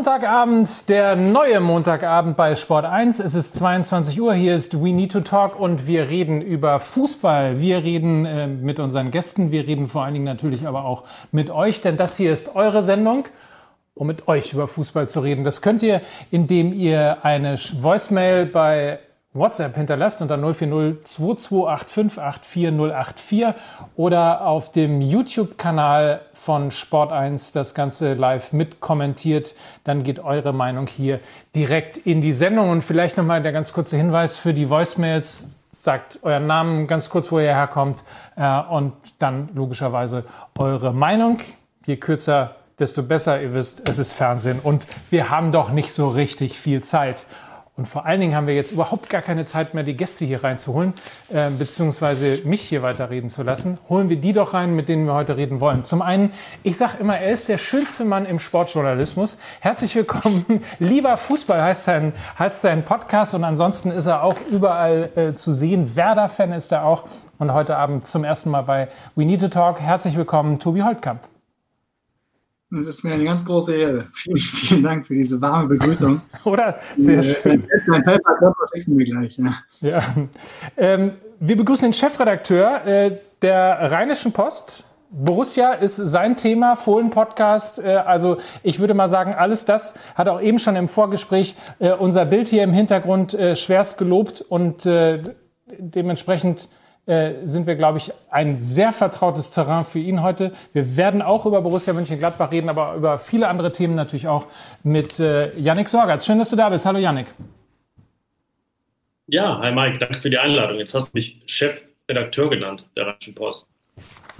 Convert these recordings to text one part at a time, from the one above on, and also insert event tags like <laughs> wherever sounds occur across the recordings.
Montagabend, der neue Montagabend bei Sport 1. Es ist 22 Uhr, hier ist We Need to Talk und wir reden über Fußball. Wir reden äh, mit unseren Gästen, wir reden vor allen Dingen natürlich aber auch mit euch, denn das hier ist eure Sendung um mit euch über Fußball zu reden. Das könnt ihr, indem ihr eine Voicemail bei WhatsApp hinterlasst unter 040 228584084 oder auf dem YouTube-Kanal von Sport1 das Ganze live mitkommentiert. Dann geht eure Meinung hier direkt in die Sendung. Und vielleicht nochmal der ganz kurze Hinweis für die Voicemails. Sagt euren Namen ganz kurz, wo ihr herkommt äh, und dann logischerweise eure Meinung. Je kürzer, desto besser. Ihr wisst, es ist Fernsehen und wir haben doch nicht so richtig viel Zeit. Und vor allen Dingen haben wir jetzt überhaupt gar keine Zeit mehr, die Gäste hier reinzuholen, äh, beziehungsweise mich hier weiterreden zu lassen. Holen wir die doch rein, mit denen wir heute reden wollen. Zum einen, ich sage immer, er ist der schönste Mann im Sportjournalismus. Herzlich willkommen. <laughs> Lieber Fußball heißt sein, heißt sein Podcast und ansonsten ist er auch überall äh, zu sehen. Werder-Fan ist er auch und heute Abend zum ersten Mal bei We Need to Talk. Herzlich willkommen, Tobi Holtkamp. Es ist mir eine ganz große Ehre. <laughs> Vielen, vielen Dank für diese warme Begrüßung. <laughs> Oder? Sehr äh, schön. Mein Paper fixen wir gleich. Ja. ja. Ähm, wir begrüßen den Chefredakteur äh, der Rheinischen Post. Borussia ist sein Thema, Fohlen-Podcast. Äh, also ich würde mal sagen, alles das hat auch eben schon im Vorgespräch äh, unser Bild hier im Hintergrund schwerst gelobt und dementsprechend äh, sind wir, glaube ich, ein sehr vertrautes Terrain für ihn heute. Wir werden auch über Borussia Mönchengladbach reden, aber über viele andere Themen natürlich auch mit äh, Yannick Sorgatz. Schön, dass du da bist. Hallo Yannick. Ja, hi Mike, danke für die Einladung. Jetzt hast du mich Chefredakteur genannt der Rheinischen Post.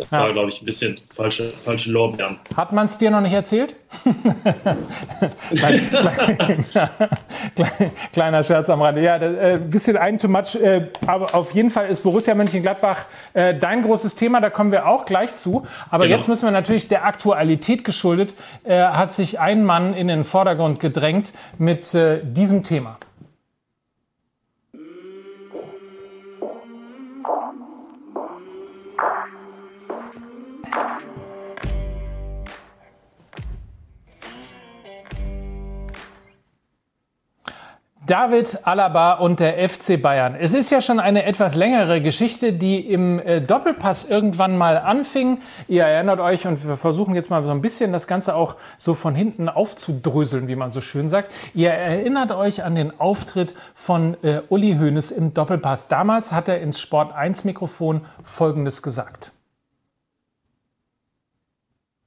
Das ja. war, glaube ich, ein bisschen falsche, falsche Lorbeeren. Hat man es dir noch nicht erzählt? <laughs> <laughs> kleiner, Scherz am Rande. Ja, ein äh, bisschen ein too much. Äh, aber auf jeden Fall ist Borussia Mönchengladbach äh, dein großes Thema. Da kommen wir auch gleich zu. Aber genau. jetzt müssen wir natürlich der Aktualität geschuldet, hat sich ein Mann in den Vordergrund gedrängt mit diesem Thema. David Alaba und der FC Bayern. Es ist ja schon eine etwas längere Geschichte, die im äh, Doppelpass irgendwann mal anfing. Ihr erinnert euch und wir versuchen jetzt mal so ein bisschen das Ganze auch so von hinten aufzudröseln, wie man so schön sagt. Ihr erinnert euch an den Auftritt von äh, Uli Hoeneß im Doppelpass. Damals hat er ins Sport 1 Mikrofon Folgendes gesagt.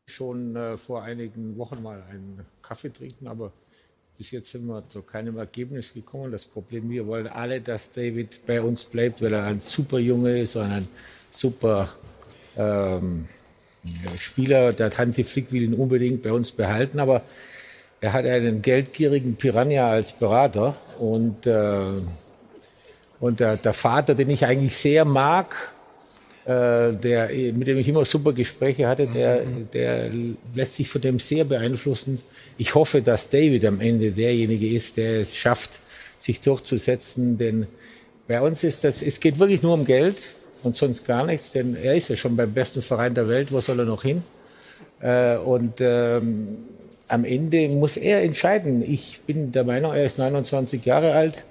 Schon äh, vor einigen Wochen mal einen Kaffee trinken, aber bis jetzt sind wir zu keinem Ergebnis gekommen. Das Problem, wir wollen alle, dass David bei uns bleibt, weil er ein super Junge ist und ein super ähm, Spieler. Der Hansi Flick will ihn unbedingt bei uns behalten, aber er hat einen geldgierigen Piranha als Berater und, äh, und der, der Vater, den ich eigentlich sehr mag, der, mit dem ich immer super Gespräche hatte, der, der lässt sich von dem sehr beeinflussen. Ich hoffe, dass David am Ende derjenige ist, der es schafft, sich durchzusetzen, denn bei uns ist das, es geht wirklich nur um Geld und sonst gar nichts, denn er ist ja schon beim besten Verein der Welt, wo soll er noch hin? Äh, und ähm, am Ende muss er entscheiden. Ich bin der Meinung, er ist 29 Jahre alt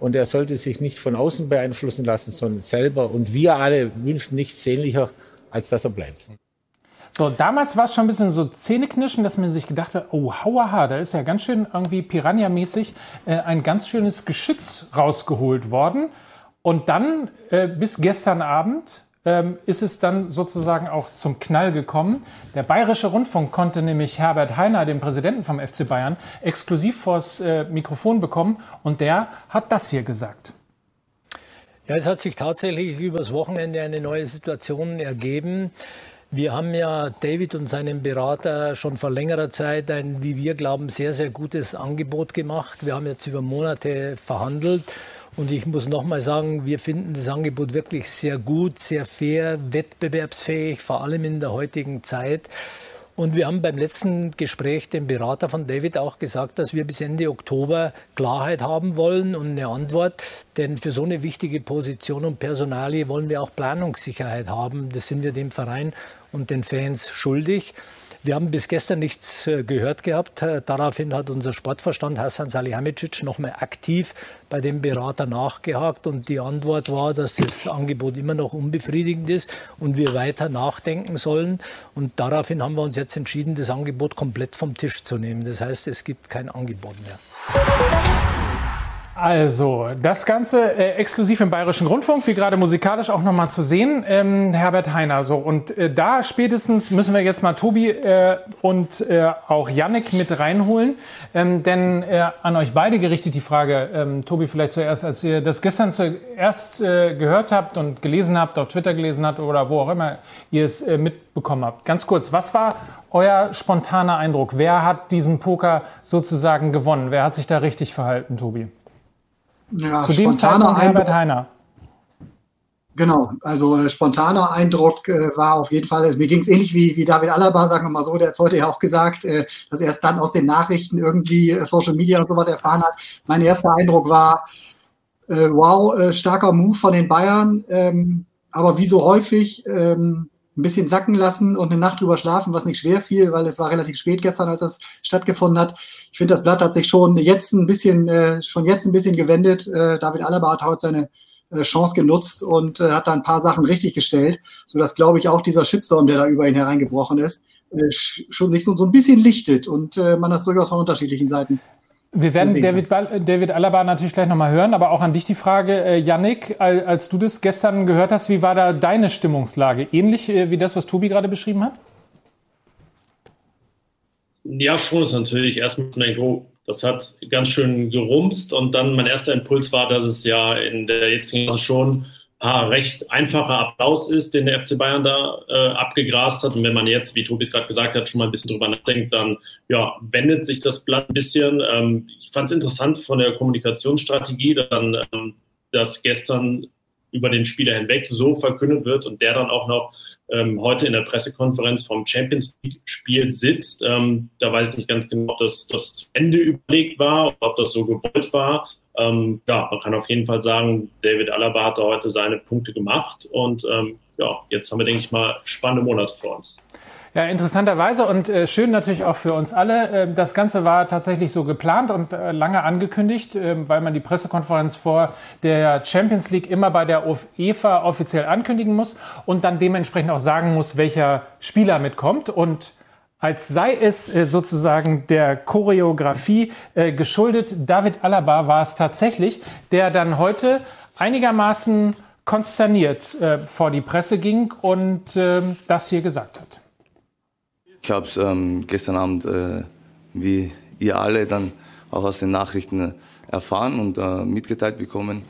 und er sollte sich nicht von außen beeinflussen lassen, sondern selber. Und wir alle wünschen nichts sehnlicher, als dass er bleibt. So, damals war es schon ein bisschen so Zähneknirschen, dass man sich gedacht hat, oh, hauaha, da ist ja ganz schön irgendwie Piranha-mäßig äh, ein ganz schönes Geschütz rausgeholt worden. Und dann äh, bis gestern Abend ähm, ist es dann sozusagen auch zum Knall gekommen. Der Bayerische Rundfunk konnte nämlich Herbert Heiner, den Präsidenten vom FC Bayern, exklusiv vors äh, Mikrofon bekommen und der hat das hier gesagt. Ja, es hat sich tatsächlich übers Wochenende eine neue Situation ergeben. Wir haben ja David und seinem Berater schon vor längerer Zeit ein, wie wir glauben, sehr, sehr gutes Angebot gemacht. Wir haben jetzt über Monate verhandelt und ich muss nochmal sagen, wir finden das Angebot wirklich sehr gut, sehr fair, wettbewerbsfähig, vor allem in der heutigen Zeit. Und wir haben beim letzten Gespräch dem Berater von David auch gesagt, dass wir bis Ende Oktober Klarheit haben wollen und eine Antwort. Denn für so eine wichtige Position und Personalie wollen wir auch Planungssicherheit haben. Das sind wir dem Verein und den Fans schuldig. Wir haben bis gestern nichts äh, gehört gehabt. Äh, daraufhin hat unser Sportverstand Hassan Salihamidzic nochmal aktiv bei dem Berater nachgehakt und die Antwort war, dass das Angebot immer noch unbefriedigend ist und wir weiter nachdenken sollen. Und daraufhin haben wir uns jetzt entschieden, das Angebot komplett vom Tisch zu nehmen. Das heißt, es gibt kein Angebot mehr. Also, das Ganze äh, exklusiv im Bayerischen Rundfunk, wie gerade musikalisch auch nochmal zu sehen, ähm, Herbert Heiner. So, und äh, da spätestens müssen wir jetzt mal Tobi äh, und äh, auch Yannick mit reinholen. Ähm, denn äh, an euch beide gerichtet die Frage, ähm, Tobi vielleicht zuerst, als ihr das gestern zuerst äh, gehört habt und gelesen habt, auf Twitter gelesen habt oder wo auch immer ihr es äh, mitbekommen habt. Ganz kurz, was war euer spontaner Eindruck? Wer hat diesen Poker sozusagen gewonnen? Wer hat sich da richtig verhalten, Tobi? Ja, Zu dem Zeitpunkt Herbert Heiner. Genau, also äh, spontaner Eindruck äh, war auf jeden Fall, mir ging es ähnlich wie, wie David Alaba, sagen wir mal so, der hat es heute ja auch gesagt, äh, dass er erst dann aus den Nachrichten irgendwie äh, Social Media und sowas erfahren hat. Mein erster Eindruck war, äh, wow, äh, starker Move von den Bayern, ähm, aber wie so häufig ähm, ein bisschen sacken lassen und eine Nacht drüber schlafen, was nicht schwer fiel, weil es war relativ spät gestern, als das stattgefunden hat. Ich finde, das Blatt hat sich schon jetzt ein bisschen, äh, schon jetzt ein bisschen gewendet. Äh, David Alaba hat heute seine äh, Chance genutzt und äh, hat da ein paar Sachen richtig gestellt, so dass, glaube ich, auch dieser Shitstorm, der da über ihn hereingebrochen ist, äh, schon sich so, so ein bisschen lichtet und äh, man das durchaus von unterschiedlichen Seiten wir werden David, David Alaba natürlich gleich nochmal hören, aber auch an dich die Frage, äh, Yannick, als du das gestern gehört hast, wie war da deine Stimmungslage? Ähnlich äh, wie das, was Tobi gerade beschrieben hat? Ja, schon ist natürlich erstmal denke, oh, das hat ganz schön gerumst und dann mein erster Impuls war, dass es ja in der jetzigen Phase schon ah, recht einfacher Applaus ist, den der FC Bayern da äh, abgegrast hat. Und wenn man jetzt, wie Tobi es gerade gesagt hat, schon mal ein bisschen drüber nachdenkt, dann ja, wendet sich das Blatt ein bisschen. Ähm, ich fand es interessant von der Kommunikationsstrategie, dann, ähm, dass gestern über den Spieler hinweg so verkündet wird und der dann auch noch ähm, heute in der Pressekonferenz vom Champions League-Spiel sitzt. Ähm, da weiß ich nicht ganz genau, ob das, das zu Ende überlegt war, ob das so gewollt war. Ähm, ja, man kann auf jeden Fall sagen, David Alaba hat da heute seine Punkte gemacht und ähm, ja, jetzt haben wir, denke ich mal, spannende Monate vor uns. Ja, interessanterweise und äh, schön natürlich auch für uns alle. Äh, das Ganze war tatsächlich so geplant und äh, lange angekündigt, ähm, weil man die Pressekonferenz vor der Champions League immer bei der UEFA offiziell ankündigen muss und dann dementsprechend auch sagen muss, welcher Spieler mitkommt. Und als sei es äh, sozusagen der Choreografie äh, geschuldet. David Alaba war es tatsächlich, der dann heute einigermaßen konsterniert äh, vor die Presse ging und ähm, das hier gesagt hat. Ich habe es ähm, gestern Abend, äh, wie ihr alle, dann auch aus den Nachrichten erfahren und äh, mitgeteilt bekommen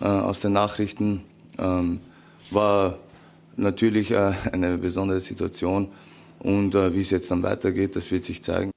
äh, aus den Nachrichten. Ähm, war natürlich eine besondere Situation und äh, wie es jetzt dann weitergeht, das wird sich zeigen.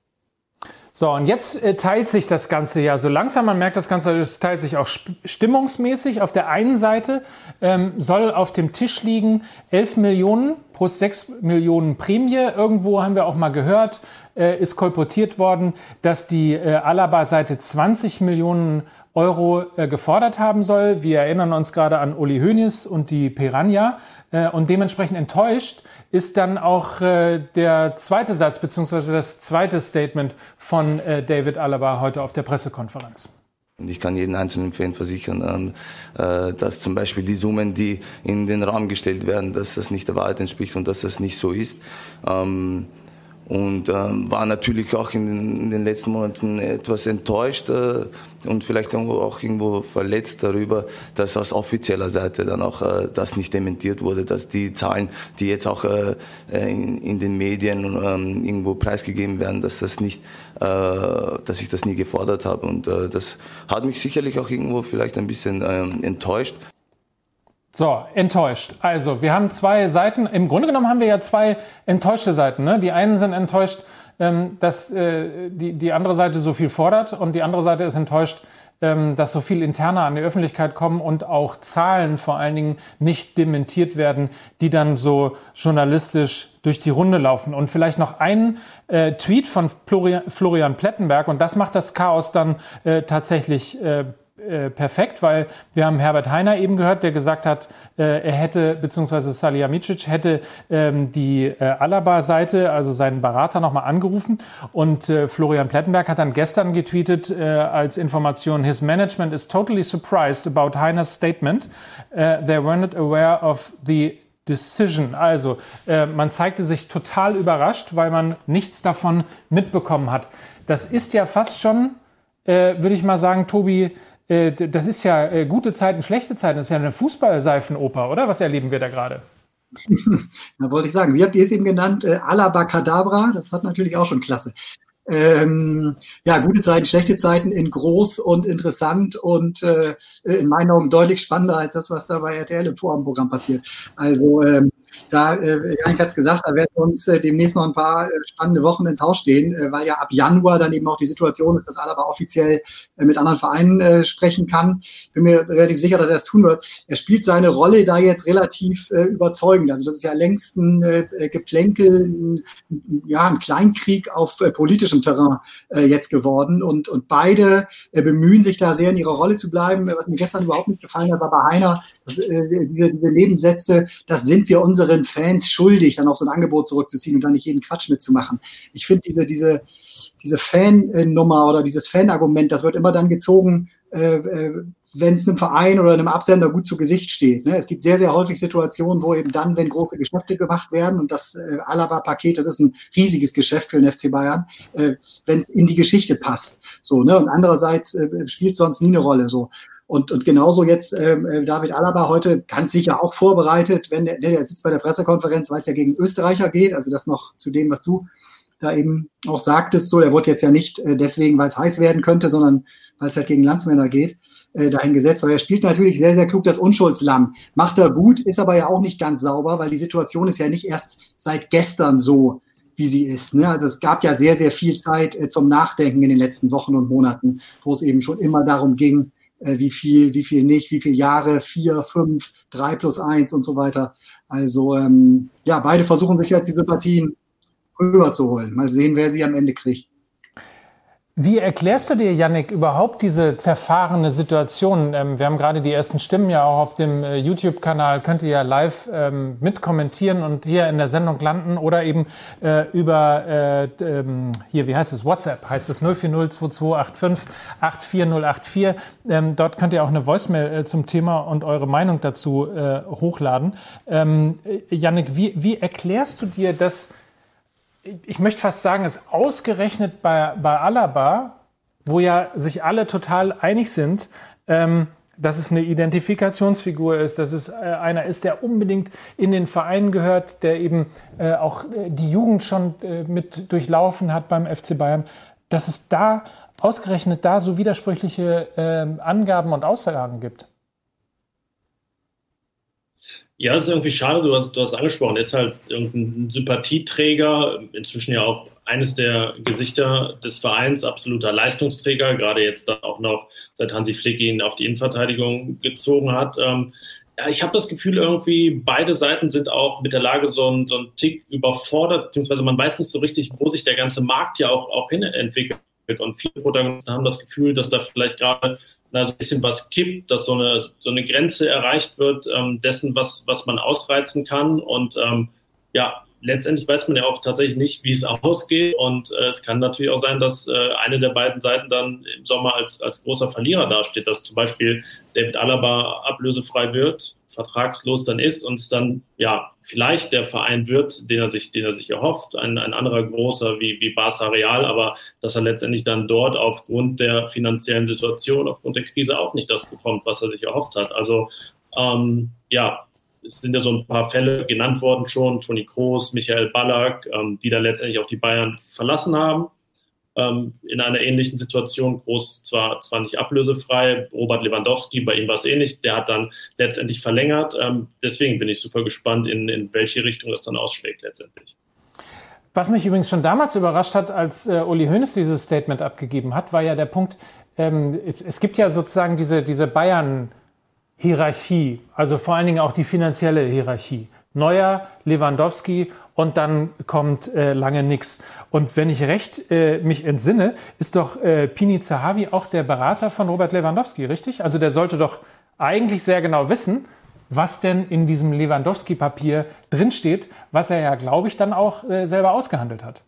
So, und jetzt äh, teilt sich das Ganze ja so langsam. Man merkt, das Ganze es teilt sich auch stimmungsmäßig. Auf der einen Seite ähm, soll auf dem Tisch liegen 11 Millionen plus 6 Millionen Prämie. Irgendwo haben wir auch mal gehört, äh, ist kolportiert worden, dass die äh, Alaba-Seite 20 Millionen Euro äh, gefordert haben soll. Wir erinnern uns gerade an Uli Hoeneß und die Piranha. Äh, und dementsprechend enttäuscht ist dann auch äh, der zweite Satz beziehungsweise das zweite Statement von äh, David Alaba heute auf der Pressekonferenz. Und ich kann jeden einzelnen Fan versichern, ähm, äh, dass zum Beispiel die Summen, die in den Raum gestellt werden, dass das nicht der Wahrheit entspricht und dass das nicht so ist. Ähm, und ähm, war natürlich auch in den, in den, letzten Monaten etwas enttäuscht äh, und vielleicht auch irgendwo verletzt darüber, dass aus offizieller Seite dann auch äh, das nicht dementiert wurde, dass die Zahlen, die jetzt auch äh, in, in, den Medien ähm, irgendwo preisgegeben werden, dass das nicht, äh, dass ich das nie gefordert habe und äh, das hat mich sicherlich auch irgendwo vielleicht ein bisschen ähm, enttäuscht. So, enttäuscht. Also, wir haben zwei Seiten. Im Grunde genommen haben wir ja zwei enttäuschte Seiten. Ne? Die einen sind enttäuscht, ähm, dass äh, die, die andere Seite so viel fordert und die andere Seite ist enttäuscht, ähm, dass so viel interner an die Öffentlichkeit kommen und auch Zahlen vor allen Dingen nicht dementiert werden, die dann so journalistisch durch die Runde laufen. Und vielleicht noch ein äh, Tweet von Florian, Florian Plettenberg und das macht das Chaos dann äh, tatsächlich äh, äh, perfekt, weil wir haben Herbert Heiner eben gehört, der gesagt hat, äh, er hätte, beziehungsweise Salihamidzic hätte ähm, die äh, Alaba-Seite, also seinen Berater nochmal angerufen und äh, Florian Plettenberg hat dann gestern getweetet äh, als Information, his management is totally surprised about Heiners statement. Uh, they were not aware of the Decision. Also man zeigte sich total überrascht, weil man nichts davon mitbekommen hat. Das ist ja fast schon, würde ich mal sagen, Tobi, das ist ja äh, gute Zeiten, schlechte Zeiten. Das ist ja eine Fußballseifenoper, oder? Was erleben wir da gerade? <laughs> da wollte ich sagen, wie habt ihr es eben genannt? Äh, Alabacadabra, das hat natürlich auch schon Klasse. Ähm, ja, gute Zeiten, schlechte Zeiten in groß und interessant und äh, in meinen Augen deutlich spannender als das, was da bei RTL im Vorabendprogramm passiert. Also ähm, da, äh, Janik hat es gesagt, da werden uns äh, demnächst noch ein paar äh, spannende Wochen ins Haus stehen, äh, weil ja ab Januar dann eben auch die Situation ist, dass Alaba offiziell äh, mit anderen Vereinen äh, sprechen kann. Bin mir relativ sicher, dass er es tun wird. Er spielt seine Rolle da jetzt relativ äh, überzeugend. Also das ist ja längst ein Geplänkel, ja, ein Kleinkrieg auf politischem Terrain jetzt geworden. Und, und beide bemühen sich da sehr in ihrer Rolle zu bleiben. Was mir gestern überhaupt nicht gefallen hat, war bei Heiner, das, äh, diese, diese Nebensätze, das sind wir unseren Fans schuldig, dann auch so ein Angebot zurückzuziehen und dann nicht jeden Quatsch mitzumachen. Ich finde diese, diese, diese Fan-Nummer oder dieses Fan-Argument, das wird immer dann gezogen, äh, äh wenn es einem Verein oder einem Absender gut zu Gesicht steht. Ne? Es gibt sehr, sehr häufig Situationen, wo eben dann, wenn große Geschäfte gemacht werden und das äh, Alaba-Paket, das ist ein riesiges Geschäft für den FC Bayern, äh, wenn es in die Geschichte passt. So, ne? Und andererseits äh, spielt sonst nie eine Rolle. So. Und, und genauso jetzt ähm, äh, David Alaba heute ganz sicher auch vorbereitet, wenn der, der sitzt bei der Pressekonferenz, weil es ja gegen Österreicher geht, also das noch zu dem, was du da eben auch sagtest, so, er wurde jetzt ja nicht äh, deswegen, weil es heiß werden könnte, sondern weil es halt gegen Landsmänner geht, äh, dahin gesetzt. Aber er spielt natürlich sehr, sehr klug das Unschuldslamm. Macht er gut, ist aber ja auch nicht ganz sauber, weil die Situation ist ja nicht erst seit gestern so, wie sie ist. Ne? Also es gab ja sehr, sehr viel Zeit äh, zum Nachdenken in den letzten Wochen und Monaten, wo es eben schon immer darum ging, äh, wie viel, wie viel nicht, wie viele Jahre, vier, fünf, drei plus eins und so weiter. Also ähm, ja, beide versuchen sich jetzt diese Partien höher zu holen. Mal sehen, wer sie am Ende kriegt. Wie erklärst du dir, Yannick, überhaupt diese zerfahrene Situation? Ähm, wir haben gerade die ersten Stimmen ja auch auf dem äh, YouTube-Kanal, könnt ihr ja live ähm, mitkommentieren und hier in der Sendung landen oder eben äh, über, äh, ähm, hier, wie heißt es, WhatsApp, heißt es 0402285 Ähm, dort könnt ihr auch eine Voicemail äh, zum Thema und eure Meinung dazu äh, hochladen. Ähm, äh, Yannick, wie, wie erklärst du dir das, ich möchte fast sagen, es ausgerechnet bei, bei Alaba, wo ja sich alle total einig sind, ähm, dass es eine Identifikationsfigur ist, dass es äh, einer ist, der unbedingt in den Verein gehört, der eben äh, auch äh, die Jugend schon äh, mit durchlaufen hat beim FC Bayern, dass es da ausgerechnet da so widersprüchliche ähm, Angaben und Aussagen gibt. Ja, es ist irgendwie schade, du hast, du hast angesprochen, er ist halt irgendein Sympathieträger, inzwischen ja auch eines der Gesichter des Vereins, absoluter Leistungsträger, gerade jetzt da auch noch, seit Hansi Flick ihn auf die Innenverteidigung gezogen hat. Ähm, ja, ich habe das Gefühl, irgendwie beide Seiten sind auch mit der Lage so ein, so ein Tick überfordert, beziehungsweise man weiß nicht so richtig, wo sich der ganze Markt ja auch, auch hin entwickelt. Und viele Protagonisten haben das Gefühl, dass da vielleicht gerade ein bisschen was kippt, dass so eine, so eine Grenze erreicht wird ähm, dessen, was, was man ausreizen kann. Und ähm, ja, letztendlich weiß man ja auch tatsächlich nicht, wie es ausgeht. Und äh, es kann natürlich auch sein, dass äh, eine der beiden Seiten dann im Sommer als, als großer Verlierer dasteht, dass zum Beispiel David Alaba ablösefrei wird vertragslos dann ist und es dann ja vielleicht der Verein wird, den er sich, den er sich erhofft, ein, ein anderer großer wie, wie Barca Real, aber dass er letztendlich dann dort aufgrund der finanziellen Situation, aufgrund der Krise auch nicht das bekommt, was er sich erhofft hat. Also ähm, ja, es sind ja so ein paar Fälle genannt worden schon, Toni Kroos, Michael Ballack, ähm, die da letztendlich auch die Bayern verlassen haben ähm, in einer ähnlichen Situation. Groß zwar, zwar nicht ablösefrei, Robert Lewandowski, bei ihm war es ähnlich, der hat dann letztendlich verlängert. Ähm, deswegen bin ich super gespannt, in, in welche Richtung das dann ausschlägt letztendlich. Was mich übrigens schon damals überrascht hat, als äh, Uli Hoeneß dieses Statement abgegeben hat, war ja der Punkt, ähm, es gibt ja sozusagen diese, diese Bayern-Hierarchie, also vor allen Dingen auch die finanzielle Hierarchie. Neuer, Lewandowski und dann kommt äh, lange nichts. Und wenn ich recht äh, mich entsinne, ist doch äh, Pini Zahavi auch der Berater von Robert Lewandowski, richtig? Also der sollte doch eigentlich sehr genau wissen, was denn in diesem Lewandowski-Papier drinsteht, was er ja, glaube ich, dann auch äh, selber ausgehandelt hat.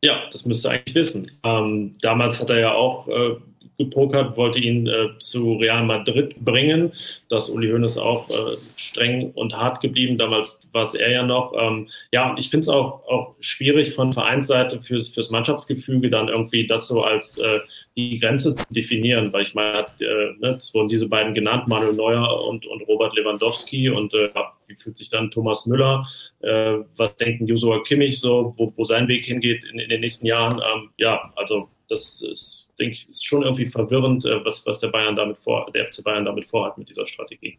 Ja, das müsste er eigentlich wissen. Ähm, damals hat er ja auch äh, gepokert, wollte ihn äh, zu Real Madrid bringen. Das Uli Hoeneß auch äh, streng und hart geblieben. Damals war es er ja noch. Ähm, ja, ich finde es auch, auch schwierig von Vereinsseite fürs, fürs Mannschaftsgefüge dann irgendwie das so als äh, die Grenze zu definieren, weil ich meine, äh, ne, es wurden diese beiden genannt, Manuel Neuer und, und Robert Lewandowski und äh, wie fühlt sich dann Thomas Müller, äh, was denken Joshua Kimmich so, wo, wo sein Weg hingeht in, in den nächsten Jahren. Ähm, ja, also das ist denke ich, ist schon irgendwie verwirrend, äh, was, was der Bayern damit vor, der FC Bayern damit vorhat mit dieser Strategie.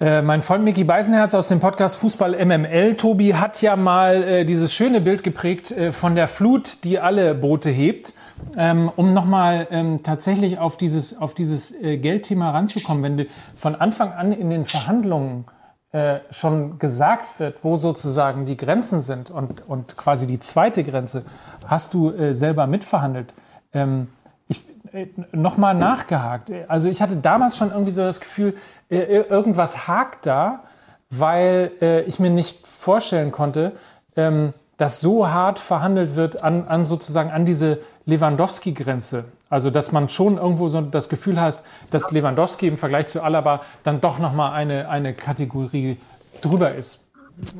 Äh, mein Freund Micky Beisenherz aus dem Podcast Fußball MML, Tobi, hat ja mal äh, dieses schöne Bild geprägt äh, von der Flut, die alle Boote hebt. Ähm, um nochmal ähm, tatsächlich auf dieses, auf dieses äh, Geldthema ranzukommen, wenn du von Anfang an in den Verhandlungen äh, schon gesagt wird, wo sozusagen die Grenzen sind und, und quasi die zweite Grenze, hast du selber mitverhandelt. Ähm, ich äh, nochmal nachgehakt. Also ich hatte damals schon irgendwie so das Gefühl, äh, irgendwas hakt da, weil äh, ich mir nicht vorstellen konnte, ähm, dass so hart verhandelt wird an, an sozusagen an diese Lewandowski-Grenze. Also dass man schon irgendwo so das Gefühl hat, dass Lewandowski im Vergleich zu Alaba dann doch nochmal eine, eine Kategorie drüber ist.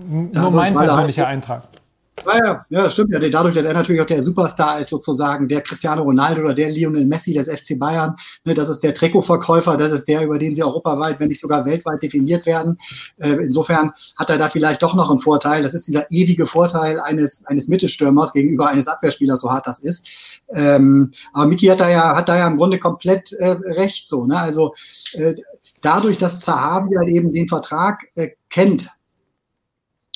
Nur mein persönlicher Eintrag. Ja, ja, ja, stimmt ja. Dadurch, dass er natürlich auch der Superstar ist, sozusagen der Cristiano Ronaldo oder der Lionel Messi des FC Bayern. Ne, das ist der Trikotverkäufer, das ist der, über den sie europaweit, wenn nicht sogar weltweit definiert werden. Äh, insofern hat er da vielleicht doch noch einen Vorteil. Das ist dieser ewige Vorteil eines, eines Mittelstürmers gegenüber eines Abwehrspielers, so hart das ist. Ähm, aber Miki hat da ja, hat da ja im Grunde komplett äh, recht so. Ne? Also äh, dadurch, dass Zahavi halt eben den Vertrag äh, kennt,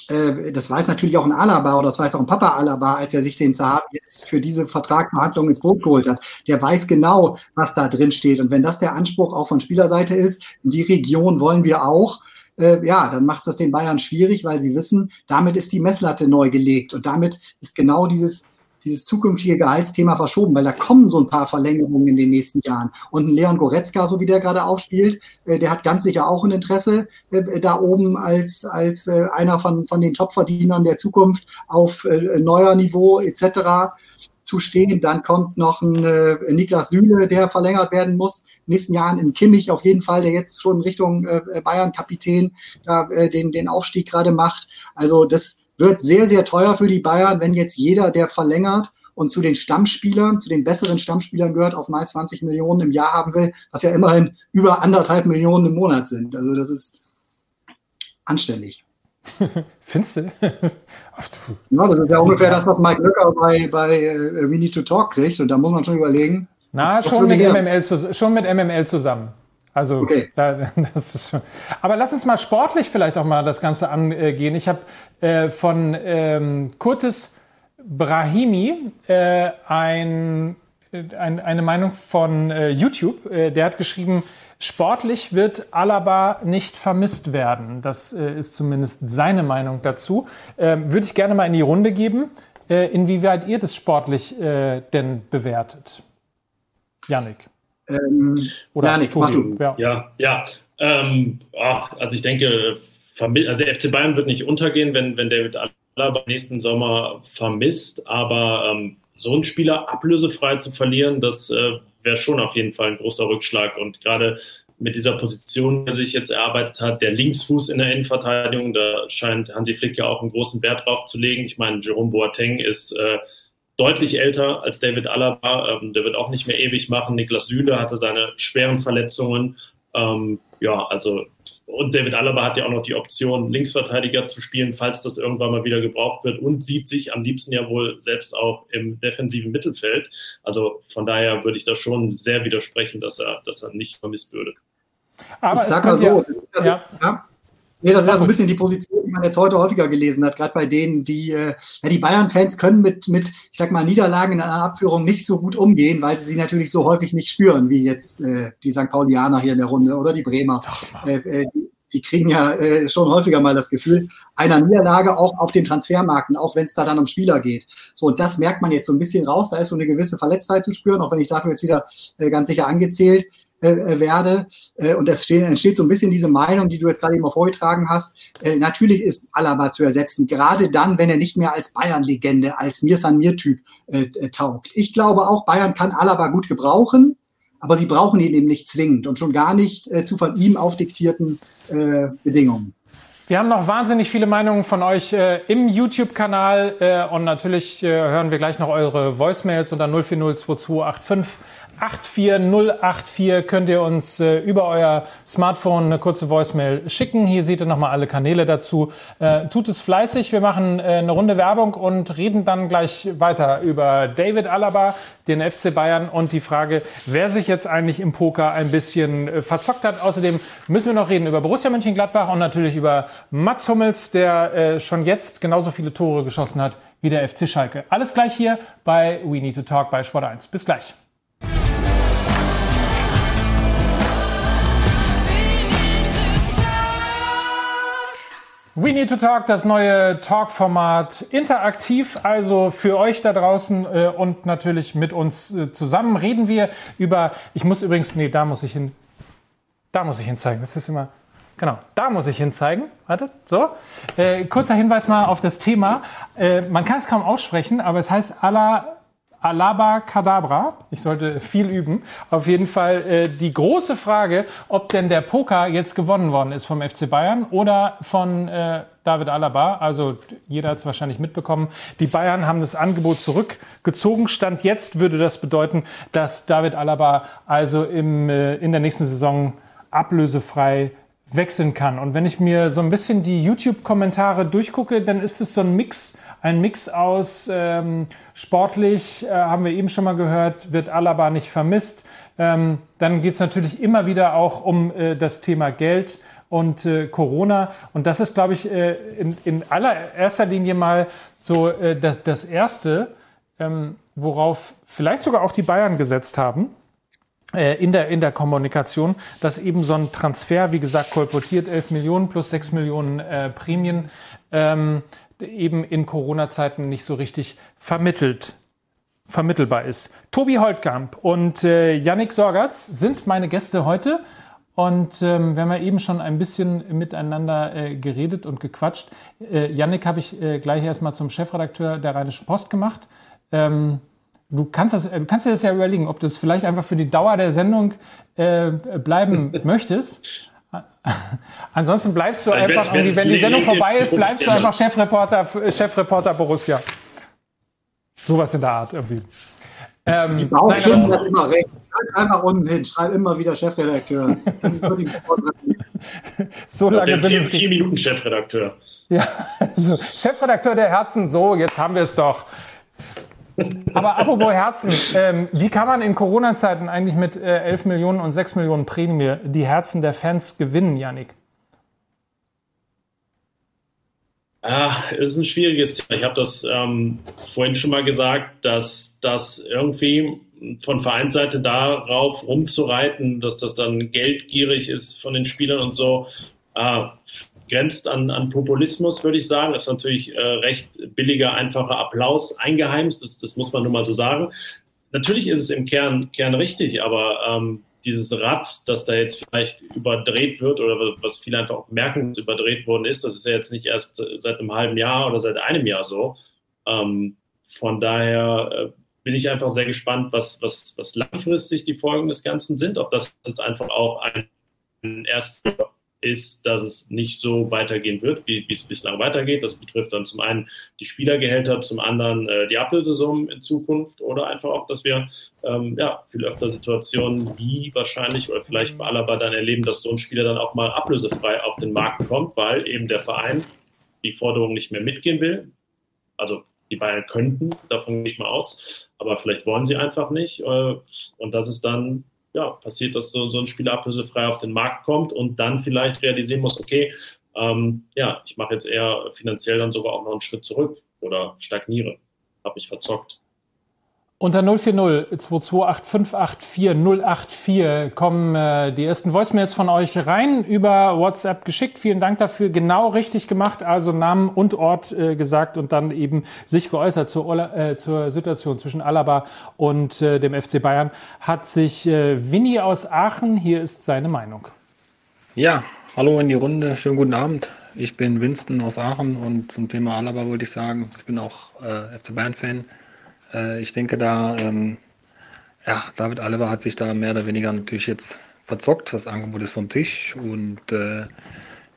äh, das weiß natürlich auch ein Alaba oder das weiß auch ein Papa Alaba, als er sich den Saab jetzt für diese Vertragsverhandlungen ins Boot geholt hat. Der weiß genau, was da drin steht. Und wenn das der Anspruch auch von Spielerseite ist, die Region wollen wir auch, äh, ja, dann macht das den Bayern schwierig, weil sie wissen, damit ist die Messlatte neu gelegt. Und damit ist genau dieses dieses zukünftige Gehaltsthema verschoben, weil da kommen so ein paar Verlängerungen in den nächsten Jahren. Und ein Leon Goretzka, so wie der gerade aufspielt, äh, der hat ganz sicher auch ein Interesse äh, da oben als, als äh, einer von, von den Topverdienern der Zukunft auf neuer Niveau etc. zu stehen. Dann kommt noch ein Niklas Süle, der verlängert werden muss. Nächsten Jahren in Kimmich auf jeden Fall, der jetzt schon Richtung Bayern-Kapitän da, den, den Aufstieg gerade macht. Also das, wird sehr, sehr teuer für die Bayern, wenn jetzt jeder, der verlängert und zu den Stammspielern, zu den besseren Stammspielern gehört, auf mal 20 Millionen im Jahr haben will, was ja immerhin über anderthalb Millionen im Monat sind. Also das ist anständig. <laughs> Findest <laughs> du? ja, das ist ja ungefähr das, was Mike Löcker bei, bei uh, We Need to Talk kriegt. Und da muss man schon überlegen. Na, schon mit, MML, schon mit MML zusammen. Also, okay. <laughs> da, das ist schon. Aber lass uns mal sportlich vielleicht auch mal das Ganze angehen. Ich habe äh, von ähm, Kurtis Brahimi äh, ein, ein, eine Meinung von äh, YouTube. Äh, der hat geschrieben, sportlich wird Alaba nicht vermisst werden. Das äh, ist zumindest seine Meinung dazu. Ähm, würde ich gerne mal in die Runde geben, äh, inwieweit ihr das sportlich denn bewertet. Janik. Ähm, Oder Janik, mach du. Ja, ja. ja. Ähm, ach, also ich denke, also der FC Bayern wird nicht untergehen, wenn, wenn David Alaba nächsten Sommer vermisst, aber ähm, so einen Spieler ablösefrei zu verlieren, das äh, wäre schon auf jeden Fall ein großer Rückschlag und gerade mit dieser Position, die er sich jetzt erarbeitet hat, der Linksfuß in der Innenverteidigung, da scheint Hansi Flick ja auch einen großen Wert drauf zu legen. Ich meine, Jerome Boateng ist äh, deutlich älter als David Alaba. Ähm, der wird auch nicht mehr ewig machen. Niklas Süle hatte seine schweren Verletzungen. Ähm, ja, also und David Alaba hat ja auch noch die Option, Linksverteidiger zu spielen, falls das irgendwann mal wieder gebraucht wird und sieht sich am liebsten ja wohl selbst auch im defensiven Mittelfeld. Also von daher würde ich da schon sehr widersprechen, dass er, dass er nicht vermisst würde. Aber ich sag mal so, ja, ja. Nee, das ist ja so ein bisschen die Position, man jetzt heute häufiger gelesen hat, gerade bei denen, die, äh, ja, die Bayern-Fans können mit, mit, ich sag mal, Niederlagen in einer Abführung nicht so gut umgehen, weil sie sie natürlich so häufig nicht spüren, wie jetzt äh, die St. Paulianer hier in der Runde oder die Bremer. Äh, äh, die kriegen ja äh, schon häufiger mal das Gefühl einer Niederlage auch auf den Transfermarken, auch wenn es da dann um Spieler geht. So, und das merkt man jetzt so ein bisschen raus. Da ist so eine gewisse Verletztheit zu spüren, auch wenn ich dafür jetzt wieder äh, ganz sicher angezählt äh, äh werde. Äh, und es entsteht so ein bisschen diese Meinung, die du jetzt gerade eben auch vorgetragen hast. Äh, natürlich ist Alaba zu ersetzen, gerade dann, wenn er nicht mehr als Bayern-Legende, als Mir-San-Mir-Typ äh, äh, taugt. Ich glaube auch, Bayern kann Alaba gut gebrauchen aber sie brauchen ihn eben nicht zwingend und schon gar nicht äh, zu von ihm aufdiktierten äh, Bedingungen. Wir haben noch wahnsinnig viele Meinungen von euch äh, im YouTube-Kanal äh, und natürlich äh, hören wir gleich noch eure Voicemails unter 040 2285 84084 könnt ihr uns äh, über euer Smartphone eine kurze Voicemail schicken. Hier seht ihr nochmal alle Kanäle dazu. Äh, tut es fleißig. Wir machen äh, eine Runde Werbung und reden dann gleich weiter über David Alaba, den FC Bayern und die Frage, wer sich jetzt eigentlich im Poker ein bisschen äh, verzockt hat. Außerdem müssen wir noch reden über Borussia Mönchengladbach und natürlich über Mats Hummels, der äh, schon jetzt genauso viele Tore geschossen hat wie der FC Schalke. Alles gleich hier bei We Need to Talk bei Sport 1. Bis gleich. We Need to Talk, das neue Talk-Format, interaktiv, also für euch da draußen äh, und natürlich mit uns äh, zusammen reden wir über, ich muss übrigens, nee, da muss ich hin, da muss ich hin zeigen, das ist immer, genau, da muss ich hin zeigen, wartet, so. Äh, kurzer Hinweis mal auf das Thema, äh, man kann es kaum aussprechen, aber es heißt Ala Alaba Kadabra. Ich sollte viel üben. Auf jeden Fall äh, die große Frage, ob denn der Poker jetzt gewonnen worden ist vom FC Bayern oder von äh, David Alaba. Also jeder hat es wahrscheinlich mitbekommen. Die Bayern haben das Angebot zurückgezogen. Stand jetzt würde das bedeuten, dass David Alaba also im, äh, in der nächsten Saison ablösefrei wechseln kann. Und wenn ich mir so ein bisschen die YouTube-Kommentare durchgucke, dann ist es so ein Mix, ein Mix aus ähm, sportlich, äh, haben wir eben schon mal gehört, wird Alaba nicht vermisst. Ähm, dann geht es natürlich immer wieder auch um äh, das Thema Geld und äh, Corona. Und das ist, glaube ich, äh, in, in allererster Linie mal so äh, das, das Erste, ähm, worauf vielleicht sogar auch die Bayern gesetzt haben in der, in der Kommunikation, dass eben so ein Transfer, wie gesagt, kolportiert 11 Millionen plus 6 Millionen äh, Prämien, ähm, eben in Corona-Zeiten nicht so richtig vermittelt vermittelbar ist. Tobi Holtkamp und äh, Yannick Sorgatz sind meine Gäste heute. Und ähm, wir haben ja eben schon ein bisschen miteinander äh, geredet und gequatscht. Äh, Yannick habe ich äh, gleich erstmal zum Chefredakteur der Rheinischen Post gemacht. Ähm, du kannst, das, du kannst dir das ja überlegen, ob du es vielleicht einfach für die Dauer der Sendung äh, bleiben <laughs> möchtest. <laughs> Ansonsten bleibst du einfach, wenn, wenn die Sendung vorbei ist, bleibst du einfach Chefreporter, Chefreporter Borussia. Sowas in der Art irgendwie. Ähm, die Bauchkind hat immer recht. Schreib einfach unten hin, schreib immer wieder Chefredakteur. <laughs> So lange bin ich. Vier Minuten Chefredakteur. Ja, also Chefredakteur der Herzen, so, jetzt haben wir es doch. Aber apropos Herzen, ähm, wie kann man in Corona-Zeiten eigentlich mit äh, 11 Millionen und 6 Millionen Prämie die Herzen der Fans gewinnen, Yannick? Ah, es ist ein schwieriges Thema. Ich habe das ähm, vorhin schon mal gesagt, dass das irgendwie von Vereinsseite darauf rumzureiten, dass das dann geldgierig ist von den Spielern und so, äh, grenzt an, an Populismus, würde ich sagen. Das ist natürlich äh, recht billiger, einfacher Applaus eingeheimst. Das, das muss man nun mal so sagen. Natürlich ist es im Kern, Kern richtig, aber ähm, dieses Rad, das da jetzt vielleicht überdreht wird oder was viele einfach auch merken, dass überdreht worden ist, das ist ja jetzt nicht erst seit einem halben Jahr oder seit einem Jahr so. Ähm, von daher äh, bin ich einfach sehr gespannt, was, was, was langfristig die Folgen des Ganzen sind. Ob das jetzt einfach auch ein erstes ist, dass es nicht so weitergehen wird, wie, wie es bislang weitergeht. Das betrifft dann zum einen die Spielergehälter, zum anderen äh, die Ablösesummen in Zukunft oder einfach auch, dass wir ähm, ja, viel öfter Situationen wie wahrscheinlich oder vielleicht bei Alaba dann erleben, dass so ein Spieler dann auch mal ablösefrei auf den Markt kommt, weil eben der Verein die Forderung nicht mehr mitgehen will. Also die Bayern könnten, davon gehe ich mal aus, aber vielleicht wollen sie einfach nicht. Äh, und das ist dann ja, passiert, dass so, so ein Spieler ablösefrei auf den Markt kommt und dann vielleicht realisieren muss, okay, ähm, ja, ich mache jetzt eher finanziell dann sogar auch noch einen Schritt zurück oder stagniere, habe mich verzockt. Unter 040 228584084 kommen äh, die ersten Voicemails von euch rein, über WhatsApp geschickt. Vielen Dank dafür. Genau richtig gemacht, also Namen und Ort äh, gesagt und dann eben sich geäußert zur, äh, zur Situation zwischen Alaba und äh, dem FC Bayern. Hat sich äh, Winnie aus Aachen, hier ist seine Meinung. Ja, hallo in die Runde, schönen guten Abend. Ich bin Winston aus Aachen und zum Thema Alaba wollte ich sagen, ich bin auch äh, FC Bayern-Fan. Äh, ich denke da, ähm, ja, David Alaba hat sich da mehr oder weniger natürlich jetzt verzockt. Das Angebot ist vom Tisch und äh,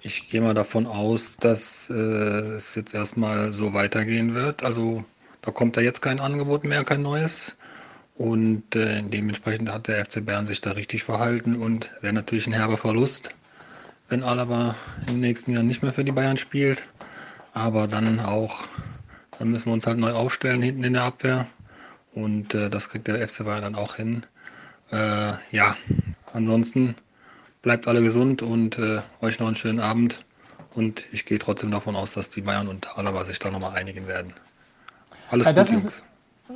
ich gehe mal davon aus, dass äh, es jetzt erstmal so weitergehen wird. Also da kommt da jetzt kein Angebot mehr, kein neues. Und äh, dementsprechend hat der FC Bayern sich da richtig verhalten und wäre natürlich ein herber Verlust, wenn Alaba im nächsten Jahr nicht mehr für die Bayern spielt. Aber dann auch dann müssen wir uns halt neu aufstellen hinten in der Abwehr. Und äh, das kriegt der FC Bayern dann auch hin. Äh, ja, ansonsten bleibt alle gesund und äh, euch noch einen schönen Abend. Und ich gehe trotzdem davon aus, dass die Bayern und Alaba sich da nochmal einigen werden. Alles Gute, Jungs.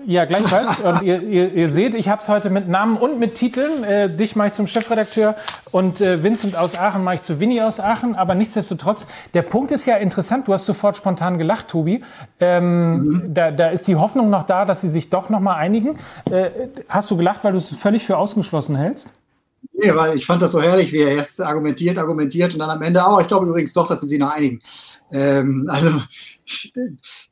Ja, gleichfalls. Und ihr, ihr, ihr seht, ich habe es heute mit Namen und mit Titeln. Äh, dich mache ich zum Chefredakteur und äh, Vincent aus Aachen mache ich zu Winnie aus Aachen. Aber nichtsdestotrotz, der Punkt ist ja interessant. Du hast sofort spontan gelacht, Tobi. Ähm, mhm. da, da ist die Hoffnung noch da, dass sie sich doch noch mal einigen. Äh, hast du gelacht, weil du es völlig für ausgeschlossen hältst? Nee, weil ich fand das so herrlich, wie er erst argumentiert, argumentiert und dann am Ende, oh, ich glaube übrigens doch, dass sie sich noch einigen. Ähm, also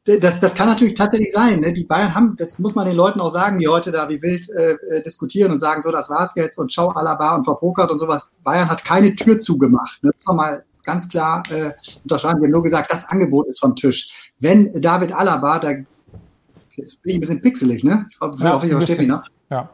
<laughs> das, das kann natürlich tatsächlich sein. Ne? Die Bayern haben, das muss man den Leuten auch sagen, die heute da wie wild äh, äh diskutieren und sagen, so, das war's jetzt und schau Alaba und verpokert und sowas. Bayern hat keine Tür zugemacht. Ne? Muss mal ganz klar äh, unterschreiben. Wir haben nur gesagt, das Angebot ist vom Tisch. Wenn David Alaba, da jetzt bin ich ein bisschen pixelig, ne? Ich hoffe, ja, ich verstehe mich, ne? Ja.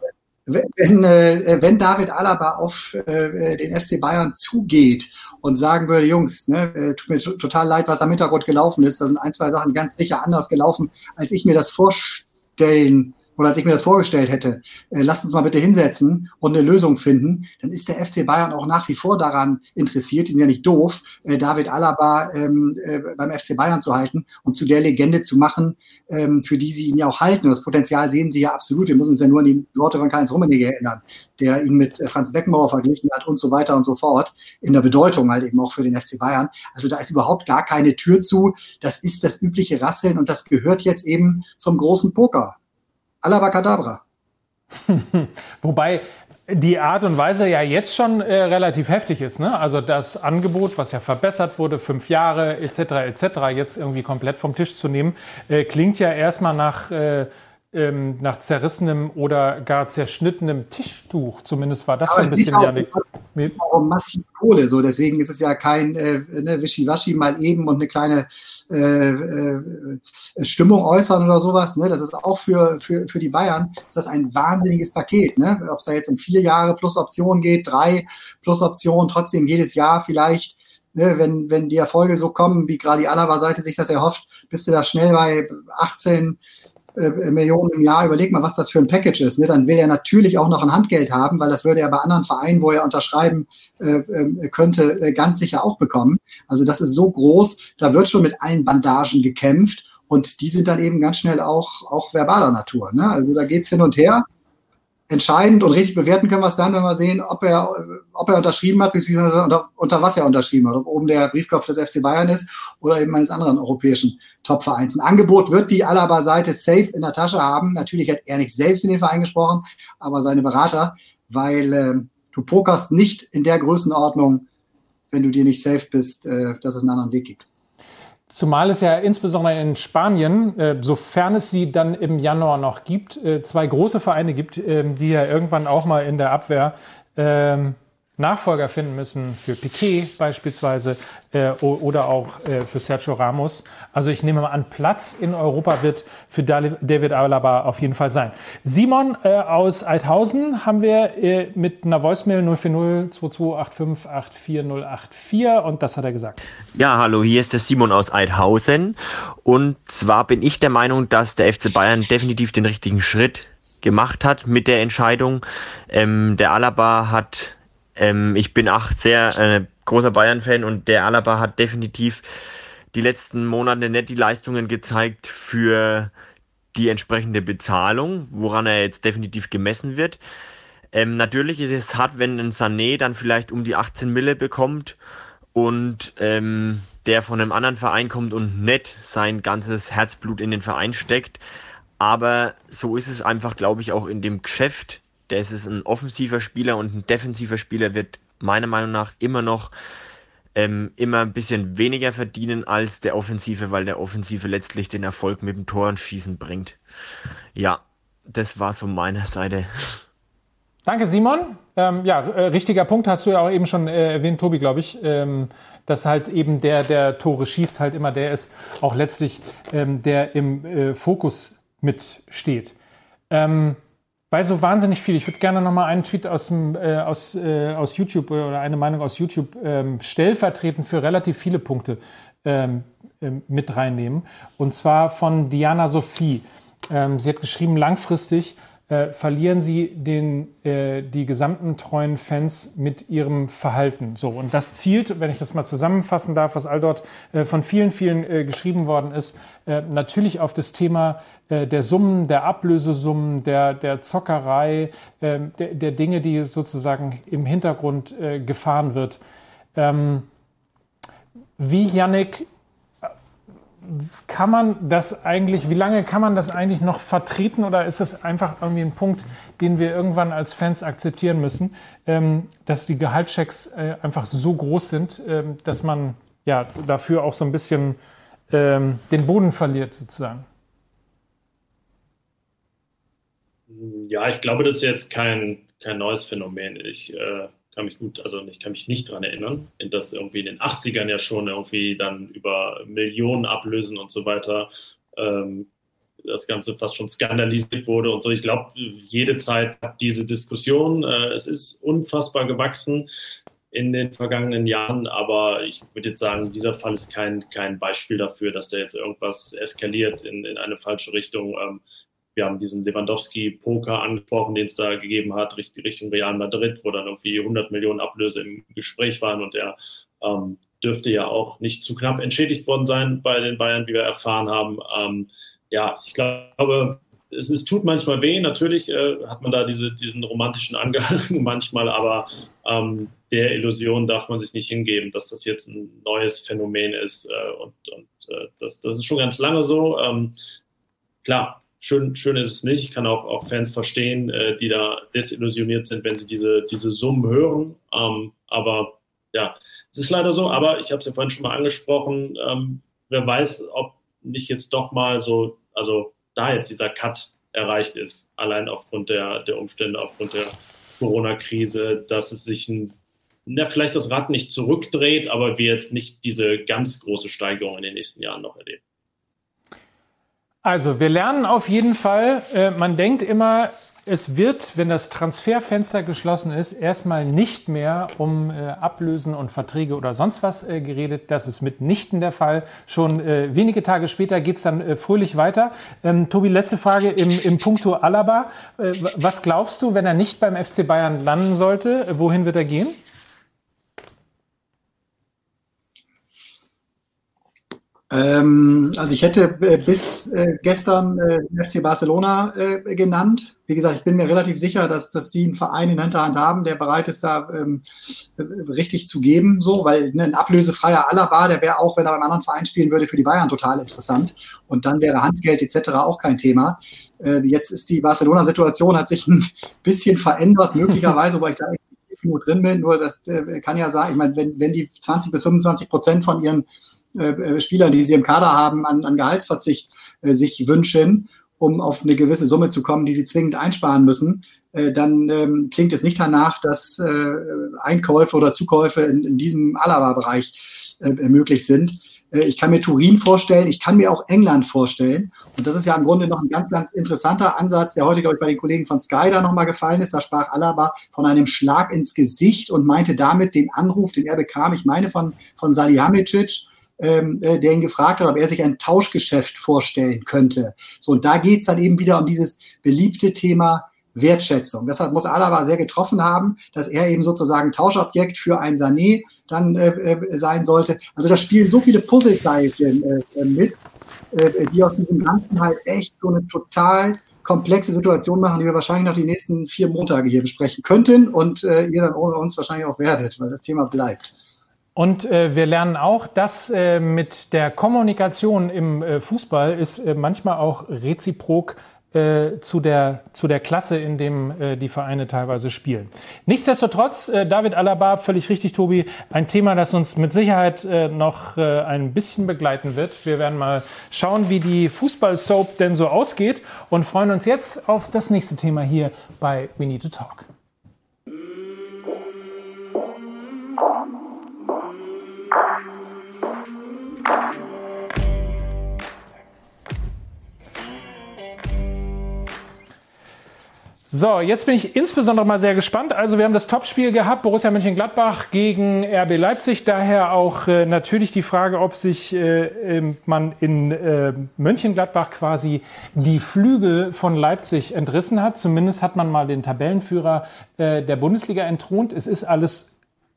Wenn, äh, wenn David Alaba auf äh, den FC Bayern zugeht und sagen würde, Jungs, ne, äh, tut mir total leid, was am Hintergrund gelaufen ist. Da sind ein, zwei Sachen ganz sicher anders gelaufen, als ich mir das vorstellen oder als ich mir das vorgestellt hätte. Äh, lasst uns mal bitte hinsetzen und eine Lösung finden. Dann ist der FC Bayern auch nach wie vor daran interessiert, die sind ja nicht doof, äh, David Alaba ähm, äh, beim FC Bayern zu halten und zu der Legende zu machen, ähm, für die sie ihn ja auch halten. Das Potenzial sehen sie ja absolut. Wir müssen uns ja nur an die Worte von Karl-Heinz Rummenigge erinnern, der ihn mit äh, Franz Beckenbauer verglichen hat und so weiter und so fort. In der Bedeutung halt eben auch für den FC Bayern. Also da ist überhaupt gar keine Tür zu. Das ist das übliche Rasseln und das gehört jetzt eben zum großen Poker. Alabacadabra. <laughs> Wobei die Art und Weise ja jetzt schon äh, relativ heftig ist. Ne? Also das Angebot, was ja verbessert wurde, fünf Jahre etc. etc. jetzt irgendwie komplett vom Tisch zu nehmen, äh, klingt ja erstmal nach äh, ähm, nach zerrissenem oder gar zerschnittenem Tischtuch. Zumindest war das Aber so ein bisschen ja nicht. massiv Kohle, so deswegen ist es ja kein äh, ne, Wischiwaschi mal eben und eine kleine äh, äh, Stimmung äußern oder sowas. Ne? Das ist auch für, für, für die Bayern ist das ein wahnsinniges Paket. Ne? Ob es da jetzt um vier Jahre plus Option geht, drei plus Option, trotzdem jedes Jahr vielleicht. Ne, wenn, wenn die Erfolge so kommen, wie gerade die Alaba-Seite sich das erhofft, bist du da schnell bei 18, äh, Millionen im Jahr, überleg mal, was das für ein Package ist. Ne? Dann will er natürlich auch noch ein Handgeld haben, weil das würde er bei anderen Vereinen, wo er unterschreiben äh, äh, könnte, äh, ganz sicher auch bekommen. Also das ist so groß, da wird schon mit allen Bandagen gekämpft und die sind dann eben ganz schnell auch, auch verbaler Natur. Ne? Also da geht's hin und her entscheidend und richtig bewerten können wir es dann, wenn wir sehen, ob er, ob er unterschrieben hat, beziehungsweise unter, unter was er unterschrieben hat, ob oben der Briefkopf des FC Bayern ist oder eben eines anderen europäischen Topvereins. Ein Angebot wird die Alaba-Seite safe in der Tasche haben. Natürlich hat er nicht selbst mit dem Verein gesprochen, aber seine Berater, weil äh, du pokerst nicht in der Größenordnung, wenn du dir nicht safe bist, äh, dass es einen anderen Weg gibt. Zumal es ja insbesondere in Spanien, äh, sofern es sie dann im Januar noch gibt, äh, zwei große Vereine gibt, äh, die ja irgendwann auch mal in der Abwehr ähm, Nachfolger finden müssen für Piquet beispielsweise äh, oder auch äh, für Sergio Ramos. Also ich nehme mal an, Platz in Europa wird für David Alaba auf jeden Fall sein. Simon äh, aus Althausen haben wir äh, mit einer Voicemail 040 2285 und das hat er gesagt. Ja, hallo, hier ist der Simon aus Althausen und zwar bin ich der Meinung, dass der FC Bayern definitiv den richtigen Schritt gemacht hat mit der Entscheidung. Ähm, der Alaba hat ähm, ich bin auch sehr äh, großer Bayern-Fan und der Alaba hat definitiv die letzten Monate nicht die Leistungen gezeigt für die entsprechende Bezahlung, woran er jetzt definitiv gemessen wird. Ähm, natürlich ist es hart, wenn ein Sané dann vielleicht um die 18 Mille bekommt und ähm, der von einem anderen Verein kommt und nicht sein ganzes Herzblut in den Verein steckt. Aber so ist es einfach, glaube ich, auch in dem Geschäft. Der ist es ein offensiver Spieler und ein defensiver Spieler wird meiner Meinung nach immer noch ähm, immer ein bisschen weniger verdienen als der Offensive, weil der Offensive letztlich den Erfolg mit dem Torenschießen bringt. Ja, das war so meiner Seite. Danke, Simon. Ähm, ja, äh, richtiger Punkt hast du ja auch eben schon äh, erwähnt, Tobi, glaube ich, ähm, dass halt eben der, der Tore schießt, halt immer der ist, auch letztlich ähm, der im äh, Fokus mitsteht. Ähm, weil so wahnsinnig viel. Ich würde gerne noch mal einen Tweet aus, dem, äh, aus, äh, aus YouTube oder eine Meinung aus YouTube ähm, stellvertretend für relativ viele Punkte ähm, äh, mit reinnehmen. Und zwar von Diana Sophie. Ähm, sie hat geschrieben, langfristig äh, verlieren sie den, äh, die gesamten treuen Fans mit ihrem Verhalten. So, und das zielt, wenn ich das mal zusammenfassen darf, was all dort äh, von vielen, vielen äh, geschrieben worden ist, äh, natürlich auf das Thema äh, der Summen, der Ablösesummen, der, der Zockerei, äh, der, der Dinge, die sozusagen im Hintergrund äh, gefahren wird. Ähm, wie Yannick kann man das eigentlich, wie lange kann man das eigentlich noch vertreten oder ist es einfach irgendwie ein Punkt, den wir irgendwann als Fans akzeptieren müssen, ähm, dass die Gehaltschecks äh, einfach so groß sind, ähm, dass man ja dafür auch so ein bisschen ähm, den Boden verliert sozusagen? Ja, ich glaube, das ist jetzt kein, kein neues Phänomen. Ich äh, kann mich gut, also ich kann mich nicht daran erinnern, dass irgendwie in den 80ern ja schon irgendwie dann über Millionen ablösen und so weiter ähm, das Ganze fast schon skandalisiert wurde und so. Ich glaube, jede Zeit hat diese Diskussion. Äh, es ist unfassbar gewachsen in den vergangenen Jahren, aber ich würde jetzt sagen, dieser Fall ist kein, kein Beispiel dafür, dass da jetzt irgendwas eskaliert in, in eine falsche Richtung. Ähm, wir haben diesen Lewandowski-Poker angesprochen, den es da gegeben hat, Richtung Real Madrid, wo dann irgendwie 100 Millionen Ablöse im Gespräch waren und er ähm, dürfte ja auch nicht zu knapp entschädigt worden sein bei den Bayern, wie wir erfahren haben. Ähm, ja, ich glaube, es, es, tut manchmal weh, natürlich äh, hat man da diese, diesen romantischen Angehang <laughs> manchmal, aber ähm, der Illusion darf man sich nicht hingeben, dass das jetzt ein neues Phänomen ist äh, und, und äh, das, das ist schon ganz lange so. Ähm, klar, Schön, schön ist es nicht. Ich kann auch, auch Fans verstehen, äh, die da desillusioniert sind, wenn sie diese, diese Summen hören. Ähm, aber ja, es ist leider so. Aber ich habe es ja vorhin schon mal angesprochen. Ähm, wer weiß, ob nicht jetzt doch mal so, also da jetzt dieser Cut erreicht ist, allein aufgrund der, der Umstände, aufgrund der Corona-Krise, dass es sich ein, na, vielleicht das Rad nicht zurückdreht, aber wir jetzt nicht diese ganz große Steigerung in den nächsten Jahren noch erleben. Also, wir lernen auf jeden Fall, äh, man denkt immer, es wird, wenn das Transferfenster geschlossen ist, erstmal nicht mehr um äh, Ablösen und Verträge oder sonst was äh, geredet. Das ist mitnichten der Fall. Schon äh, wenige Tage später geht's dann äh, fröhlich weiter. Ähm, Tobi, letzte Frage im, im Punkto Alaba. Äh, was glaubst du, wenn er nicht beim FC Bayern landen sollte? Wohin wird er gehen? Ähm, also ich hätte äh, bis äh, gestern äh, FC Barcelona äh, genannt. Wie gesagt, ich bin mir relativ sicher, dass, dass die einen Verein in Hinterhand haben, der bereit ist, da ähm, äh, richtig zu geben, so, weil ne, ein ablösefreier Alaba, der wäre auch, wenn er beim anderen Verein spielen würde, für die Bayern total interessant. Und dann wäre Handgeld etc. auch kein Thema. Äh, jetzt ist die Barcelona-Situation, hat sich ein bisschen verändert, möglicherweise, wo ich da echt nur drin bin. Nur das kann ja sagen, ich meine, wenn, wenn die 20 bis 25 Prozent von ihren äh, äh, Spielern, die sie im Kader haben, an, an Gehaltsverzicht äh, sich wünschen, um auf eine gewisse Summe zu kommen, die sie zwingend einsparen müssen, äh, dann ähm, klingt es nicht danach, dass äh, Einkäufe oder Zukäufe in, in diesem Alaba-Bereich äh, möglich sind. Äh, ich kann mir Turin vorstellen, ich kann mir auch England vorstellen. Und das ist ja im Grunde noch ein ganz, ganz interessanter Ansatz, der heute, glaube ich, bei den Kollegen von Sky da nochmal gefallen ist. Da sprach Alaba von einem Schlag ins Gesicht und meinte damit den Anruf, den er bekam, ich meine von, von Salihamidzic, ähm, äh, der ihn gefragt hat, ob er sich ein Tauschgeschäft vorstellen könnte. So, und da geht's dann eben wieder um dieses beliebte Thema Wertschätzung. Deshalb muss Alaba sehr getroffen haben, dass er eben sozusagen Tauschobjekt für ein Sané dann äh, äh, sein sollte. Also da spielen so viele Puzzleteilchen äh, äh mit, äh, die aus diesem Ganzen halt echt so eine total komplexe Situation machen, die wir wahrscheinlich noch die nächsten vier Montage hier besprechen könnten und äh, ihr dann ohne uns wahrscheinlich auch werdet, weil das Thema bleibt. Und äh, wir lernen auch, dass äh, mit der Kommunikation im äh, Fußball ist äh, manchmal auch reziprok äh, zu, der, zu der Klasse, in dem äh, die Vereine teilweise spielen. Nichtsdestotrotz, äh, David Alaba, völlig richtig, Tobi, ein Thema, das uns mit Sicherheit äh, noch äh, ein bisschen begleiten wird. Wir werden mal schauen, wie die Fußball-Soap denn so ausgeht und freuen uns jetzt auf das nächste Thema hier bei We Need to Talk. So, jetzt bin ich insbesondere mal sehr gespannt. Also wir haben das Topspiel gehabt, Borussia Mönchengladbach gegen RB Leipzig. Daher auch äh, natürlich die Frage, ob sich äh, man in äh, Mönchengladbach quasi die Flügel von Leipzig entrissen hat. Zumindest hat man mal den Tabellenführer äh, der Bundesliga entthront. Es ist alles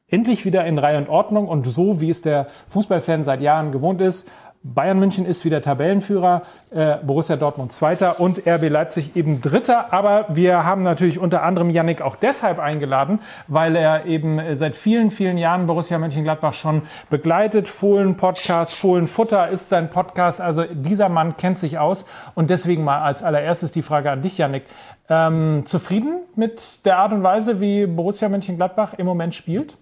endlich wieder in Reihe und Ordnung und so, wie es der Fußballfan seit Jahren gewohnt ist. Bayern München ist wieder Tabellenführer, äh, Borussia Dortmund Zweiter und RB Leipzig eben Dritter. Aber wir haben natürlich unter anderem Yannick auch deshalb eingeladen, weil er eben seit vielen, vielen Jahren Borussia Mönchengladbach schon begleitet. Fohlen Podcast, Fohlen Futter ist sein Podcast. Also dieser Mann kennt sich aus. Und deswegen mal als allererstes die Frage an dich, Yannick. Ähm, zufrieden mit der Art und Weise, wie Borussia Mönchengladbach im Moment spielt?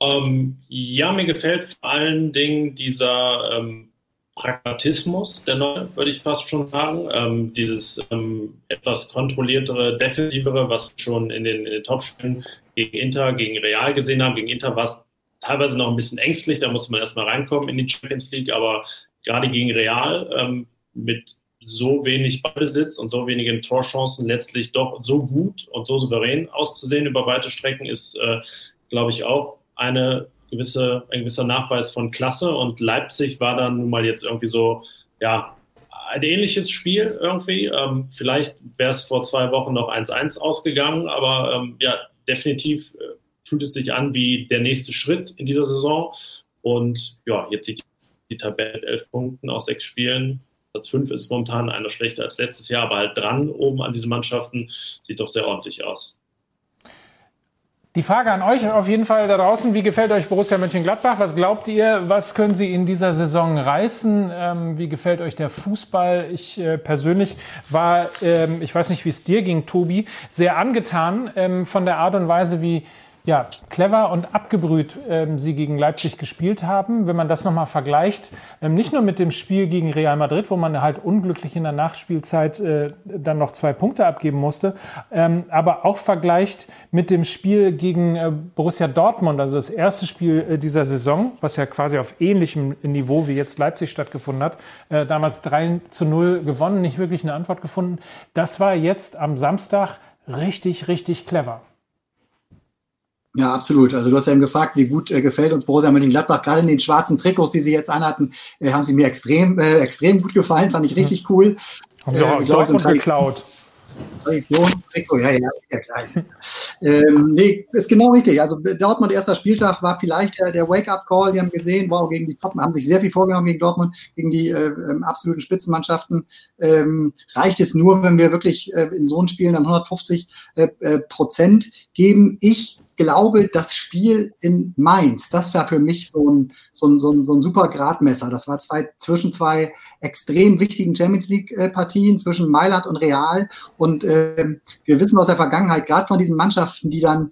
Ähm, ja, mir gefällt vor allen Dingen dieser ähm, Pragmatismus, der neue, würde ich fast schon sagen. Ähm, dieses ähm, etwas kontrolliertere, defensivere, was wir schon in den, in den Topspielen gegen Inter, gegen Real gesehen haben. Gegen Inter war es teilweise noch ein bisschen ängstlich, da musste man erstmal reinkommen in die Champions League, aber gerade gegen Real ähm, mit so wenig Ballbesitz und so wenigen Torchancen letztlich doch so gut und so souverän auszusehen über weite Strecken ist, äh, glaube ich, auch eine gewisse, ein gewisser Nachweis von Klasse und Leipzig war dann nun mal jetzt irgendwie so, ja, ein ähnliches Spiel irgendwie. Ähm, vielleicht wäre es vor zwei Wochen noch 1-1 ausgegangen, aber ähm, ja, definitiv äh, fühlt es sich an wie der nächste Schritt in dieser Saison. Und ja, jetzt sieht die Tabelle mit elf Punkten aus sechs Spielen. Platz fünf ist momentan einer schlechter als letztes Jahr, aber halt dran oben an diesen Mannschaften sieht doch sehr ordentlich aus. Die Frage an euch auf jeden Fall da draußen, wie gefällt euch Borussia Mönchengladbach? Was glaubt ihr, was können sie in dieser Saison reißen? Ähm, wie gefällt euch der Fußball? Ich äh, persönlich war, ähm, ich weiß nicht, wie es dir ging, Tobi, sehr angetan ähm, von der Art und Weise, wie ja, clever und abgebrüht ähm, sie gegen Leipzig gespielt haben. Wenn man das nochmal vergleicht, ähm, nicht nur mit dem Spiel gegen Real Madrid, wo man halt unglücklich in der Nachspielzeit äh, dann noch zwei Punkte abgeben musste, ähm, aber auch vergleicht mit dem Spiel gegen äh, Borussia Dortmund, also das erste Spiel äh, dieser Saison, was ja quasi auf ähnlichem Niveau wie jetzt Leipzig stattgefunden hat, äh, damals 3 zu 0 gewonnen, nicht wirklich eine Antwort gefunden. Das war jetzt am Samstag richtig, richtig clever. Ja, absolut. Also du hast ja eben gefragt, wie gut äh, gefällt uns Borussia Mönchengladbach. Gerade in den schwarzen Trikots, die sie jetzt anhatten, äh, haben sie mir extrem, äh, extrem gut gefallen. Fand ich richtig cool. Haben sie auch aus Dortmund geklaut. Traditionstrikot, ja, ja, ja klar. ähm, nee, ist genau richtig. Also Dortmund erster Spieltag war vielleicht der, der Wake-up-Call. Die haben gesehen, wow, gegen die Top, haben sich sehr viel vorgenommen gegen Dortmund, gegen die äh, ähm, absoluten Spitzenmannschaften. Ähm, reicht es nur, wenn wir wirklich äh, in so einem Spiel dann 150 äh, äh, Prozent geben. Ich glaube, das Spiel in Mainz, das war für mich so ein, so ein, so ein, so ein super Gradmesser. Das war zwei, zwischen zwei extrem wichtigen Champions League-Partien, zwischen Mailand und Real. Und äh, wir wissen aus der Vergangenheit, gerade von diesen Mannschaften, die dann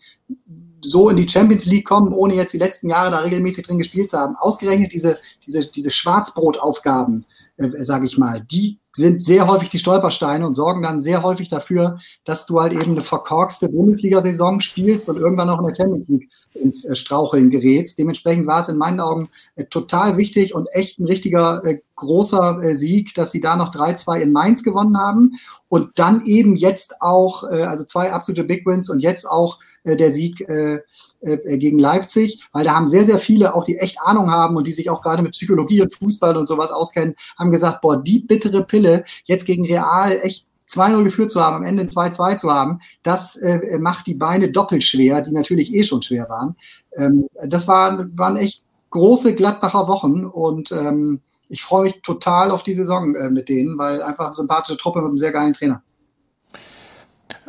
so in die Champions League kommen, ohne jetzt die letzten Jahre da regelmäßig drin gespielt zu haben, ausgerechnet diese, diese, diese Schwarzbrotaufgaben, äh, sage ich mal, die sind sehr häufig die Stolpersteine und sorgen dann sehr häufig dafür, dass du halt eben eine verkorkste Bundesliga-Saison spielst und irgendwann noch in der Champions League ins äh, Straucheln gerätst. Dementsprechend war es in meinen Augen äh, total wichtig und echt ein richtiger äh, großer Sieg, dass sie da noch 3-2 in Mainz gewonnen haben und dann eben jetzt auch, also zwei absolute Big Wins und jetzt auch der Sieg gegen Leipzig, weil da haben sehr, sehr viele, auch die echt Ahnung haben und die sich auch gerade mit Psychologie und Fußball und sowas auskennen, haben gesagt, boah, die bittere Pille, jetzt gegen Real echt 2-0 geführt zu haben, am Ende 2-2 zu haben, das äh, macht die Beine doppelt schwer, die natürlich eh schon schwer waren. Ähm, das war, waren echt große Gladbacher Wochen und ähm, ich freue mich total auf die Saison äh, mit denen, weil einfach eine sympathische Truppe mit einem sehr geilen Trainer.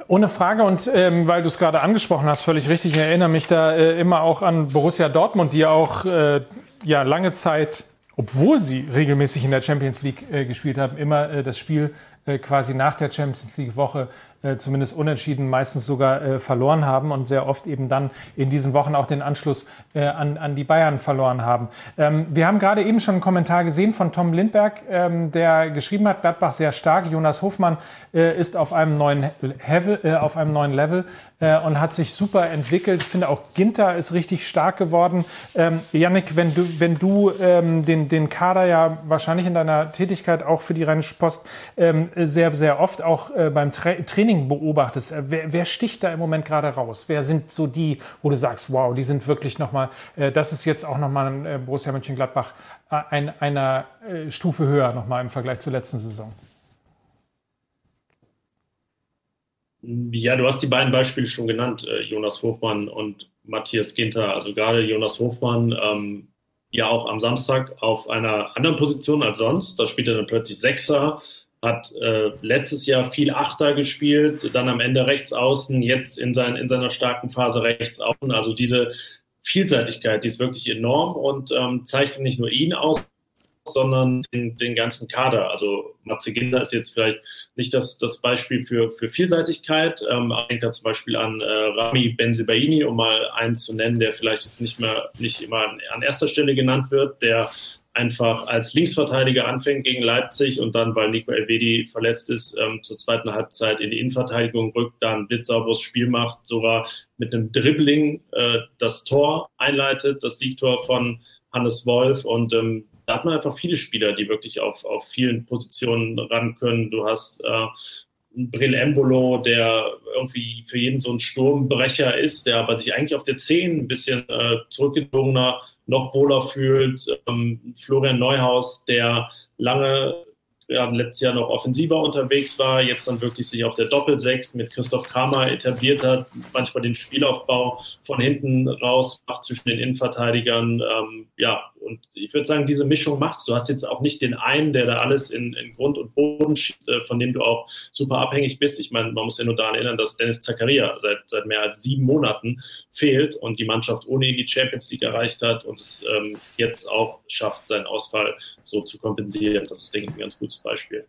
Ohne Frage und ähm, weil du es gerade angesprochen hast, völlig richtig, ich erinnere mich da äh, immer auch an Borussia Dortmund, die ja auch äh, ja, lange Zeit, obwohl sie regelmäßig in der Champions League äh, gespielt haben, immer äh, das Spiel quasi nach der Champions League Woche äh, zumindest unentschieden, meistens sogar äh, verloren haben und sehr oft eben dann in diesen Wochen auch den Anschluss äh, an, an die Bayern verloren haben. Ähm, wir haben gerade eben schon einen Kommentar gesehen von Tom Lindberg, ähm, der geschrieben hat, Gladbach sehr stark. Jonas Hofmann äh, ist auf einem neuen Level, äh, auf einem neuen Level und hat sich super entwickelt. Ich finde auch Ginter ist richtig stark geworden. Ähm, Yannick, wenn du, wenn du ähm, den, den Kader ja wahrscheinlich in deiner Tätigkeit auch für die Rheinische Post ähm, sehr, sehr oft auch äh, beim Tra Training Training beobachtest, äh, wer, wer, sticht da im Moment gerade raus? Wer sind so die, wo du sagst, wow, die sind wirklich nochmal, äh, das ist jetzt auch nochmal ein äh, Borussia Mönchengladbach äh, ein, einer äh, Stufe höher nochmal im Vergleich zur letzten Saison? Ja, du hast die beiden Beispiele schon genannt, äh, Jonas Hofmann und Matthias Ginter. Also gerade Jonas Hofmann, ähm, ja auch am Samstag auf einer anderen Position als sonst. Da spielt er dann plötzlich Sechser hat äh, letztes Jahr viel Achter gespielt, dann am Ende rechts außen, jetzt in, sein, in seiner starken Phase rechts außen. Also diese Vielseitigkeit, die ist wirklich enorm und ähm, zeichnet nicht nur ihn aus, sondern den, den ganzen Kader. Also Matze Ginter ist jetzt vielleicht nicht das, das Beispiel für, für Vielseitigkeit. Ähm, denkt da zum Beispiel an äh, Rami Benzibaini, um mal einen zu nennen, der vielleicht jetzt nicht mehr nicht immer an erster Stelle genannt wird, der einfach als Linksverteidiger anfängt gegen Leipzig und dann, weil Nico Elvedi verletzt ist, ähm, zur zweiten Halbzeit in die Innenverteidigung rückt, dann blitzsauberes Spiel macht, sogar mit einem Dribbling äh, das Tor einleitet, das Siegtor von Hannes Wolf und ähm, da hat man einfach viele Spieler, die wirklich auf, auf vielen Positionen ran können. Du hast äh, Brill Embolo, der irgendwie für jeden so ein Sturmbrecher ist, der aber sich eigentlich auf der 10 ein bisschen äh, zurückgezogener noch wohler fühlt. Ähm, Florian Neuhaus, der lange ja, letztes Jahr noch offensiver unterwegs war, jetzt dann wirklich sich auf der Doppelsechs mit Christoph Kramer etabliert hat, manchmal den Spielaufbau von hinten raus macht zwischen den Innenverteidigern. Ähm, ja, und ich würde sagen, diese Mischung macht's. Du hast jetzt auch nicht den einen, der da alles in, in Grund und Boden schießt, äh, von dem du auch super abhängig bist. Ich meine, man muss ja nur daran erinnern, dass Dennis Zakaria seit, seit mehr als sieben Monaten fehlt und die Mannschaft ohne ihn die Champions League erreicht hat und es ähm, jetzt auch schafft, seinen Ausfall so zu kompensieren. Das ist, denke ich, ein ganz gutes Beispiel.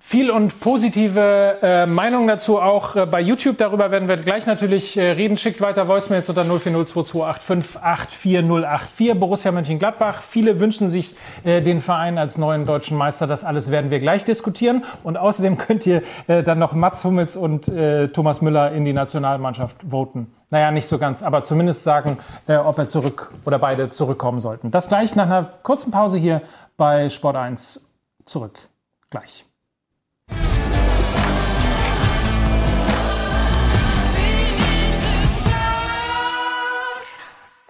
Viel und positive äh, Meinungen dazu auch äh, bei YouTube. Darüber werden wir gleich natürlich äh, reden. Schickt weiter Voicemails unter 040228584084. Borussia Mönchengladbach. Viele wünschen sich äh, den Verein als neuen deutschen Meister. Das alles werden wir gleich diskutieren. Und außerdem könnt ihr äh, dann noch Mats Hummels und äh, Thomas Müller in die Nationalmannschaft voten. Naja, nicht so ganz, aber zumindest sagen, äh, ob er zurück oder beide zurückkommen sollten. Das gleich nach einer kurzen Pause hier bei Sport 1 zurück. Gleich.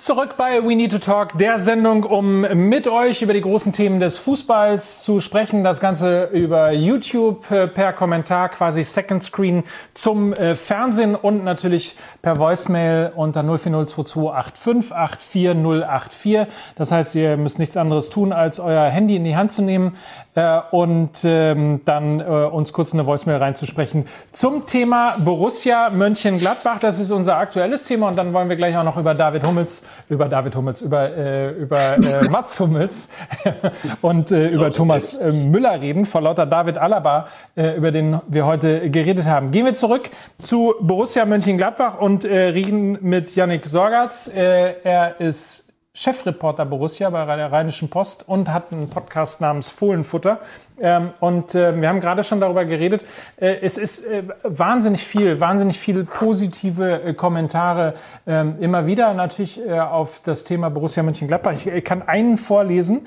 Zurück bei We Need to Talk, der Sendung, um mit euch über die großen Themen des Fußballs zu sprechen. Das Ganze über YouTube äh, per Kommentar, quasi Second Screen zum äh, Fernsehen und natürlich per Voicemail unter 040285848084. Das heißt, ihr müsst nichts anderes tun, als euer Handy in die Hand zu nehmen äh, und ähm, dann uns kurz eine Voicemail reinzusprechen zum Thema Borussia Mönchengladbach. Das ist unser aktuelles Thema und dann wollen wir gleich auch noch über David Hummels über David Hummels, über, äh, über äh, <laughs> Mats Hummels <laughs> und äh, über Thomas äh, Müller reden, vor lauter David Alaba, äh, über den wir heute geredet haben. Gehen wir zurück zu Borussia Mönchengladbach und äh, reden mit Yannick Sorgatz. Äh, er ist Chefreporter Borussia bei der Rheinischen Post und hat einen Podcast namens Fohlenfutter. Ähm, und äh, wir haben gerade schon darüber geredet. Äh, es ist äh, wahnsinnig viel, wahnsinnig viele positive Kommentare ähm, immer wieder natürlich auf das Thema Borussia Mönchengladbach. Ich, ich kann einen vorlesen.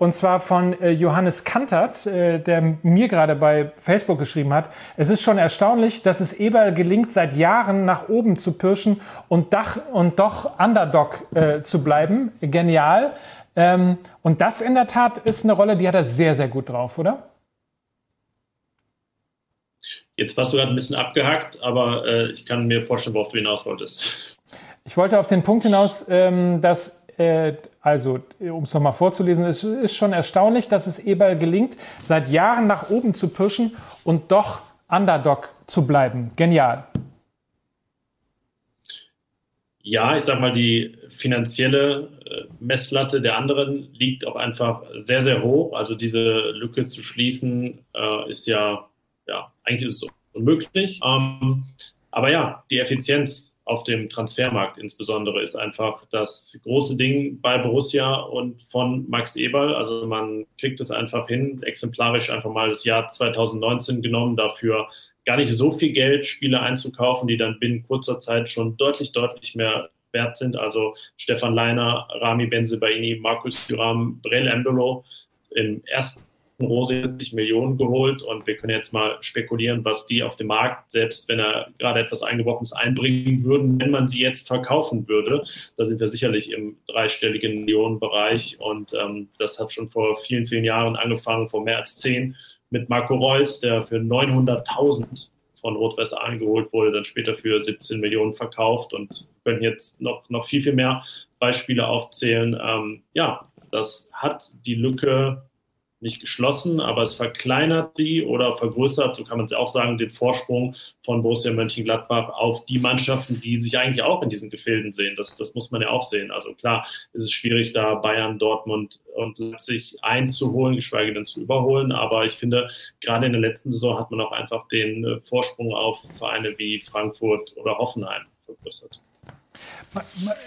Und zwar von äh, Johannes Kantert, äh, der mir gerade bei Facebook geschrieben hat. Es ist schon erstaunlich, dass es Eberl gelingt, seit Jahren nach oben zu pirschen und, Dach und doch Underdog äh, zu bleiben. Genial. Ähm, und das in der Tat ist eine Rolle, die hat er sehr, sehr gut drauf, oder? Jetzt warst du gerade ein bisschen abgehackt, aber äh, ich kann mir vorstellen, worauf du hinaus wolltest. Ich wollte auf den Punkt hinaus, ähm, dass also, um es nochmal vorzulesen, es ist schon erstaunlich, dass es Eberl gelingt, seit Jahren nach oben zu pirschen und doch Underdog zu bleiben. Genial. Ja, ich sag mal, die finanzielle äh, Messlatte der anderen liegt auch einfach sehr, sehr hoch. Also diese Lücke zu schließen, äh, ist ja, ja, eigentlich ist es unmöglich. Ähm, aber ja, die Effizienz auf dem Transfermarkt insbesondere ist einfach das große Ding bei Borussia und von Max Eberl. Also man kriegt es einfach hin, exemplarisch einfach mal das Jahr 2019 genommen, dafür gar nicht so viel Geld Spiele einzukaufen, die dann binnen kurzer Zeit schon deutlich, deutlich mehr wert sind. Also Stefan Leiner, Rami Benzebaini, Markus Thuram, Brel Embolo im ersten Rose 70 Millionen geholt und wir können jetzt mal spekulieren, was die auf dem Markt, selbst wenn er gerade etwas Eingebrochenes einbringen würden, wenn man sie jetzt verkaufen würde. Da sind wir sicherlich im dreistelligen Millionenbereich und ähm, das hat schon vor vielen, vielen Jahren angefangen, vor mehr als zehn, mit Marco Reus, der für 900.000 von Rot-Weiß wurde, dann später für 17 Millionen verkauft und können jetzt noch, noch viel, viel mehr Beispiele aufzählen. Ähm, ja, das hat die Lücke nicht geschlossen, aber es verkleinert sie oder vergrößert, so kann man es auch sagen, den Vorsprung von Borussia Mönchengladbach auf die Mannschaften, die sich eigentlich auch in diesen Gefilden sehen. Das, das muss man ja auch sehen. Also klar, ist es schwierig, da Bayern, Dortmund und Leipzig einzuholen, geschweige denn zu überholen. Aber ich finde, gerade in der letzten Saison hat man auch einfach den äh, Vorsprung auf Vereine wie Frankfurt oder Hoffenheim vergrößert.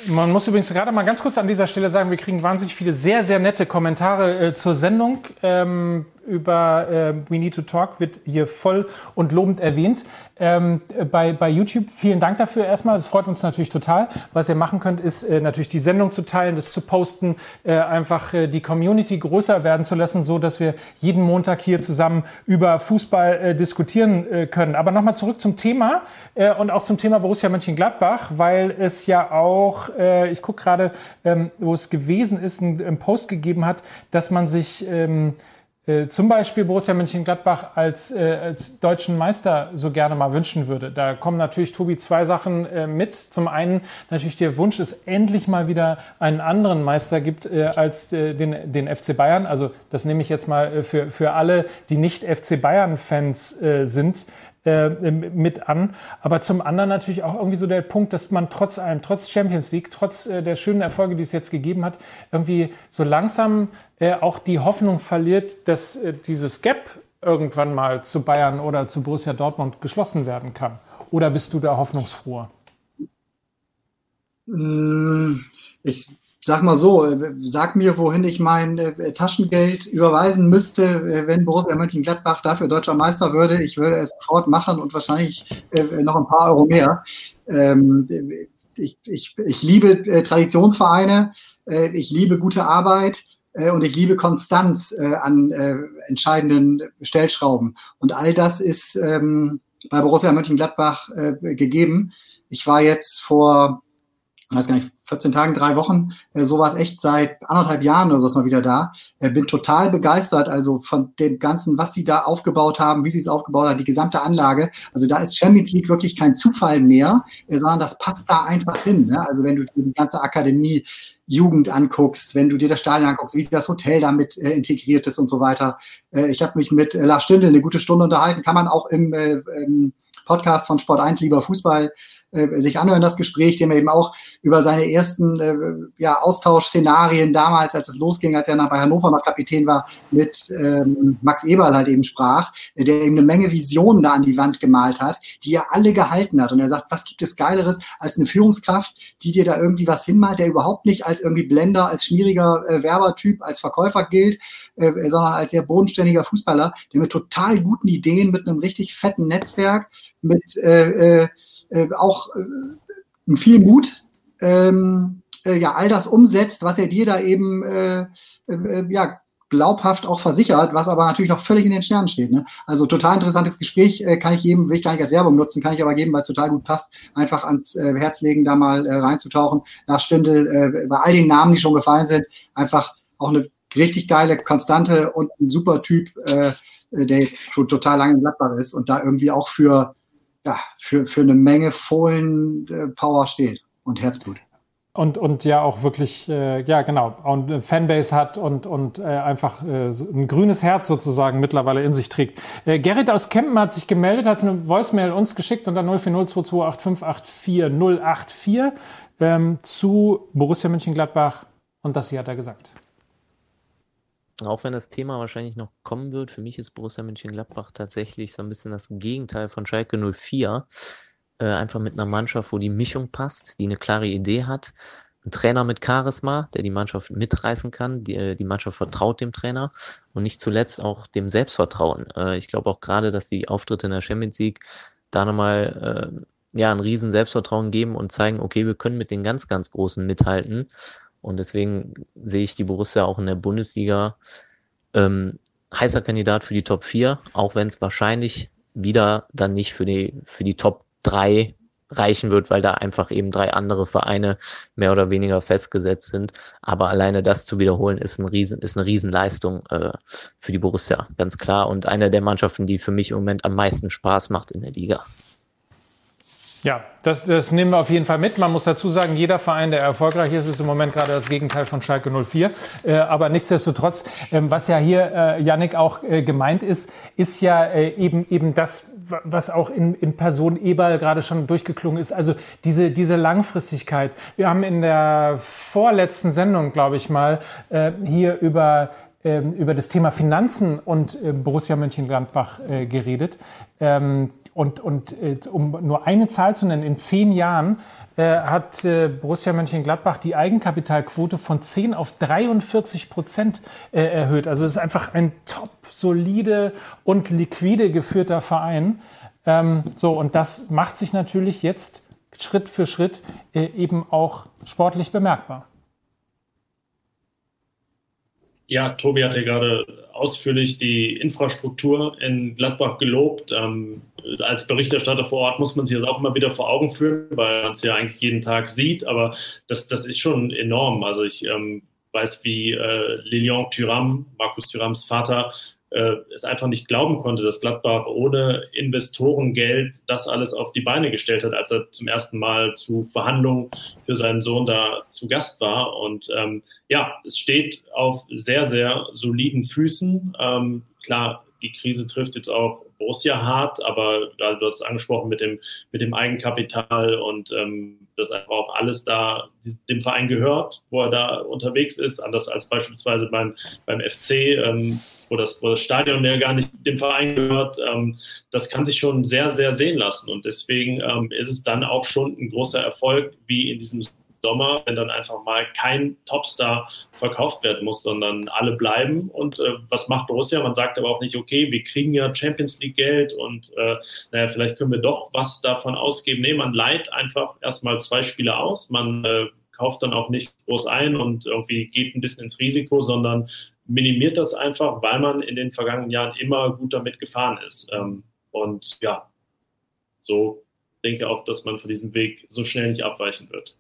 Man muss übrigens gerade mal ganz kurz an dieser Stelle sagen, wir kriegen wahnsinnig viele sehr, sehr nette Kommentare äh, zur Sendung. Ähm, über äh, We Need to Talk wird hier voll und lobend erwähnt. Ähm, bei, bei YouTube vielen Dank dafür erstmal. Das freut uns natürlich total. Was ihr machen könnt, ist äh, natürlich die Sendung zu teilen, das zu posten, äh, einfach äh, die Community größer werden zu lassen, so dass wir jeden Montag hier zusammen über Fußball äh, diskutieren äh, können. Aber nochmal zurück zum Thema äh, und auch zum Thema Borussia Mönchengladbach, weil es ja auch, äh, ich gucke gerade, ähm, wo es gewesen ist, einen Post gegeben hat, dass man sich ähm, äh, zum Beispiel Borussia Mönchengladbach als, äh, als deutschen Meister so gerne mal wünschen würde. Da kommen natürlich, Tobi, zwei Sachen äh, mit. Zum einen natürlich der Wunsch, es endlich mal wieder einen anderen Meister gibt äh, als äh, den, den FC Bayern. Also das nehme ich jetzt mal äh, für, für alle, die nicht FC Bayern-Fans äh, sind, äh, mit an. Aber zum anderen natürlich auch irgendwie so der Punkt, dass man trotz allem, trotz Champions League, trotz äh, der schönen Erfolge, die es jetzt gegeben hat, irgendwie so langsam äh, auch die Hoffnung verliert, dass äh, dieses Gap irgendwann mal zu Bayern oder zu Borussia Dortmund geschlossen werden kann. Oder bist du da hoffnungsfroher? Hm, ich sag mal so, äh, sag mir, wohin ich mein äh, Taschengeld überweisen müsste, äh, wenn Borussia Mönchengladbach dafür deutscher Meister würde. Ich würde es sofort machen und wahrscheinlich äh, noch ein paar Euro mehr. Ähm, ich, ich, ich liebe äh, Traditionsvereine, äh, ich liebe gute Arbeit und ich liebe Konstanz an entscheidenden Stellschrauben. Und all das ist ähm, bei Borussia Mönchengladbach gegeben. Ich war jetzt vor weiß gar nicht, 14 Tagen, drei Wochen, äh, sowas echt seit anderthalb Jahren oder so mal wieder da. Äh, bin total begeistert, also von dem Ganzen, was sie da aufgebaut haben, wie sie es aufgebaut haben, die gesamte Anlage. Also da ist Champions League wirklich kein Zufall mehr, äh, sondern das passt da einfach hin. Ne? Also wenn du die ganze Akademie Jugend anguckst, wenn du dir das Stadion anguckst, wie das Hotel damit äh, integriert ist und so weiter. Äh, ich habe mich mit äh, Lars Stündel eine gute Stunde unterhalten, kann man auch im, äh, im Podcast von Sport 1 lieber Fußball äh, sich anhören, das Gespräch, dem er eben auch über seine ersten äh, ja, Austauschszenarien damals, als es losging, als er nach bei Hannover noch Kapitän war, mit ähm, Max Eberl halt eben sprach, äh, der eben eine Menge Visionen da an die Wand gemalt hat, die er alle gehalten hat. Und er sagt, was gibt es Geileres als eine Führungskraft, die dir da irgendwie was hinmalt, der überhaupt nicht als irgendwie Blender, als schmieriger äh, Werbertyp, als Verkäufer gilt, äh, sondern als sehr bodenständiger Fußballer, der mit total guten Ideen, mit einem richtig fetten Netzwerk, mit äh, äh, äh, auch äh, viel Mut ähm, äh, ja all das umsetzt, was er dir da eben äh, äh, ja glaubhaft auch versichert, was aber natürlich noch völlig in den Sternen steht. Ne? Also total interessantes Gespräch, äh, kann ich jedem, will ich gar nicht als Werbung nutzen, kann ich aber geben, weil es total gut passt, einfach ans äh, Herz legen, da mal äh, reinzutauchen. Nach Stündel, äh, bei all den Namen, die schon gefallen sind, einfach auch eine richtig geile, konstante und ein super Typ, äh, der schon total lange in Gladbach ist und da irgendwie auch für ja, für, für eine Menge Fohlen-Power steht und Herzblut. und, und ja auch wirklich, äh, ja genau, und Fanbase hat und, und äh, einfach äh, ein grünes Herz sozusagen mittlerweile in sich trägt. Äh, Gerrit aus Kempen hat sich gemeldet, hat eine Voicemail uns geschickt unter 040228584084 ähm, zu Borussia Mönchengladbach und das hier hat er gesagt. Auch wenn das Thema wahrscheinlich noch kommen wird, für mich ist Borussia Mönchengladbach tatsächlich so ein bisschen das Gegenteil von Schalke 04 äh, einfach mit einer Mannschaft, wo die Mischung passt, die eine klare Idee hat. Ein Trainer mit Charisma, der die Mannschaft mitreißen kann. Die, äh, die Mannschaft vertraut dem Trainer und nicht zuletzt auch dem Selbstvertrauen. Äh, ich glaube auch gerade, dass die Auftritte in der Champions League da nochmal äh, ja, ein riesen Selbstvertrauen geben und zeigen, okay, wir können mit den ganz, ganz Großen mithalten. Und deswegen sehe ich die Borussia auch in der Bundesliga ähm, heißer Kandidat für die Top 4, auch wenn es wahrscheinlich wieder dann nicht für die, für die Top drei reichen wird, weil da einfach eben drei andere Vereine mehr oder weniger festgesetzt sind. Aber alleine das zu wiederholen ist, ein Riesen, ist eine Riesenleistung äh, für die Borussia, ganz klar. Und eine der Mannschaften, die für mich im Moment am meisten Spaß macht in der Liga. Ja, das, das nehmen wir auf jeden Fall mit. Man muss dazu sagen, jeder Verein, der erfolgreich ist, ist im Moment gerade das Gegenteil von Schalke 04. Äh, aber nichtsdestotrotz, ähm, was ja hier, äh, Yannick, auch äh, gemeint ist, ist ja äh, eben, eben das, was auch in, in Person Eberl gerade schon durchgeklungen ist. Also diese, diese Langfristigkeit. Wir haben in der vorletzten Sendung, glaube ich mal, äh, hier über ähm, über das Thema Finanzen und äh, Borussia Mönchengladbach äh, geredet. Ähm, und, und äh, um nur eine Zahl zu nennen, in zehn Jahren äh, hat äh, Borussia Mönchengladbach die Eigenkapitalquote von 10 auf 43 Prozent äh, erhöht. Also es ist einfach ein top solide und liquide geführter Verein. Ähm, so, und das macht sich natürlich jetzt Schritt für Schritt äh, eben auch sportlich bemerkbar. Ja, Tobi hatte gerade ausführlich die Infrastruktur in Gladbach gelobt. Ähm, als Berichterstatter vor Ort muss man sich das auch immer wieder vor Augen führen, weil man es ja eigentlich jeden Tag sieht. Aber das, das ist schon enorm. Also ich ähm, weiß, wie äh, Lilian Thuram, Markus Thurams Vater, äh, es einfach nicht glauben konnte, dass Gladbach ohne Investorengeld das alles auf die Beine gestellt hat, als er zum ersten Mal zu Verhandlungen für seinen Sohn da zu Gast war. Und ähm, ja, es steht auf sehr, sehr soliden Füßen. Ähm, klar, die Krise trifft jetzt auch Borussia hart, aber gerade du hast es angesprochen mit dem, mit dem Eigenkapital und ähm, dass einfach auch alles da dem Verein gehört, wo er da unterwegs ist, anders als beispielsweise beim, beim FC, ähm, wo, das, wo das Stadion ja gar nicht dem Verein gehört. Ähm, das kann sich schon sehr, sehr sehen lassen und deswegen ähm, ist es dann auch schon ein großer Erfolg, wie in diesem Sommer, wenn dann einfach mal kein Topstar verkauft werden muss, sondern alle bleiben. Und äh, was macht Borussia? Man sagt aber auch nicht, okay, wir kriegen ja Champions League Geld und äh, naja, vielleicht können wir doch was davon ausgeben. Nee, man leiht einfach erstmal zwei Spiele aus. Man äh, kauft dann auch nicht groß ein und irgendwie geht ein bisschen ins Risiko, sondern minimiert das einfach, weil man in den vergangenen Jahren immer gut damit gefahren ist. Ähm, und ja, so denke auch, dass man von diesem Weg so schnell nicht abweichen wird.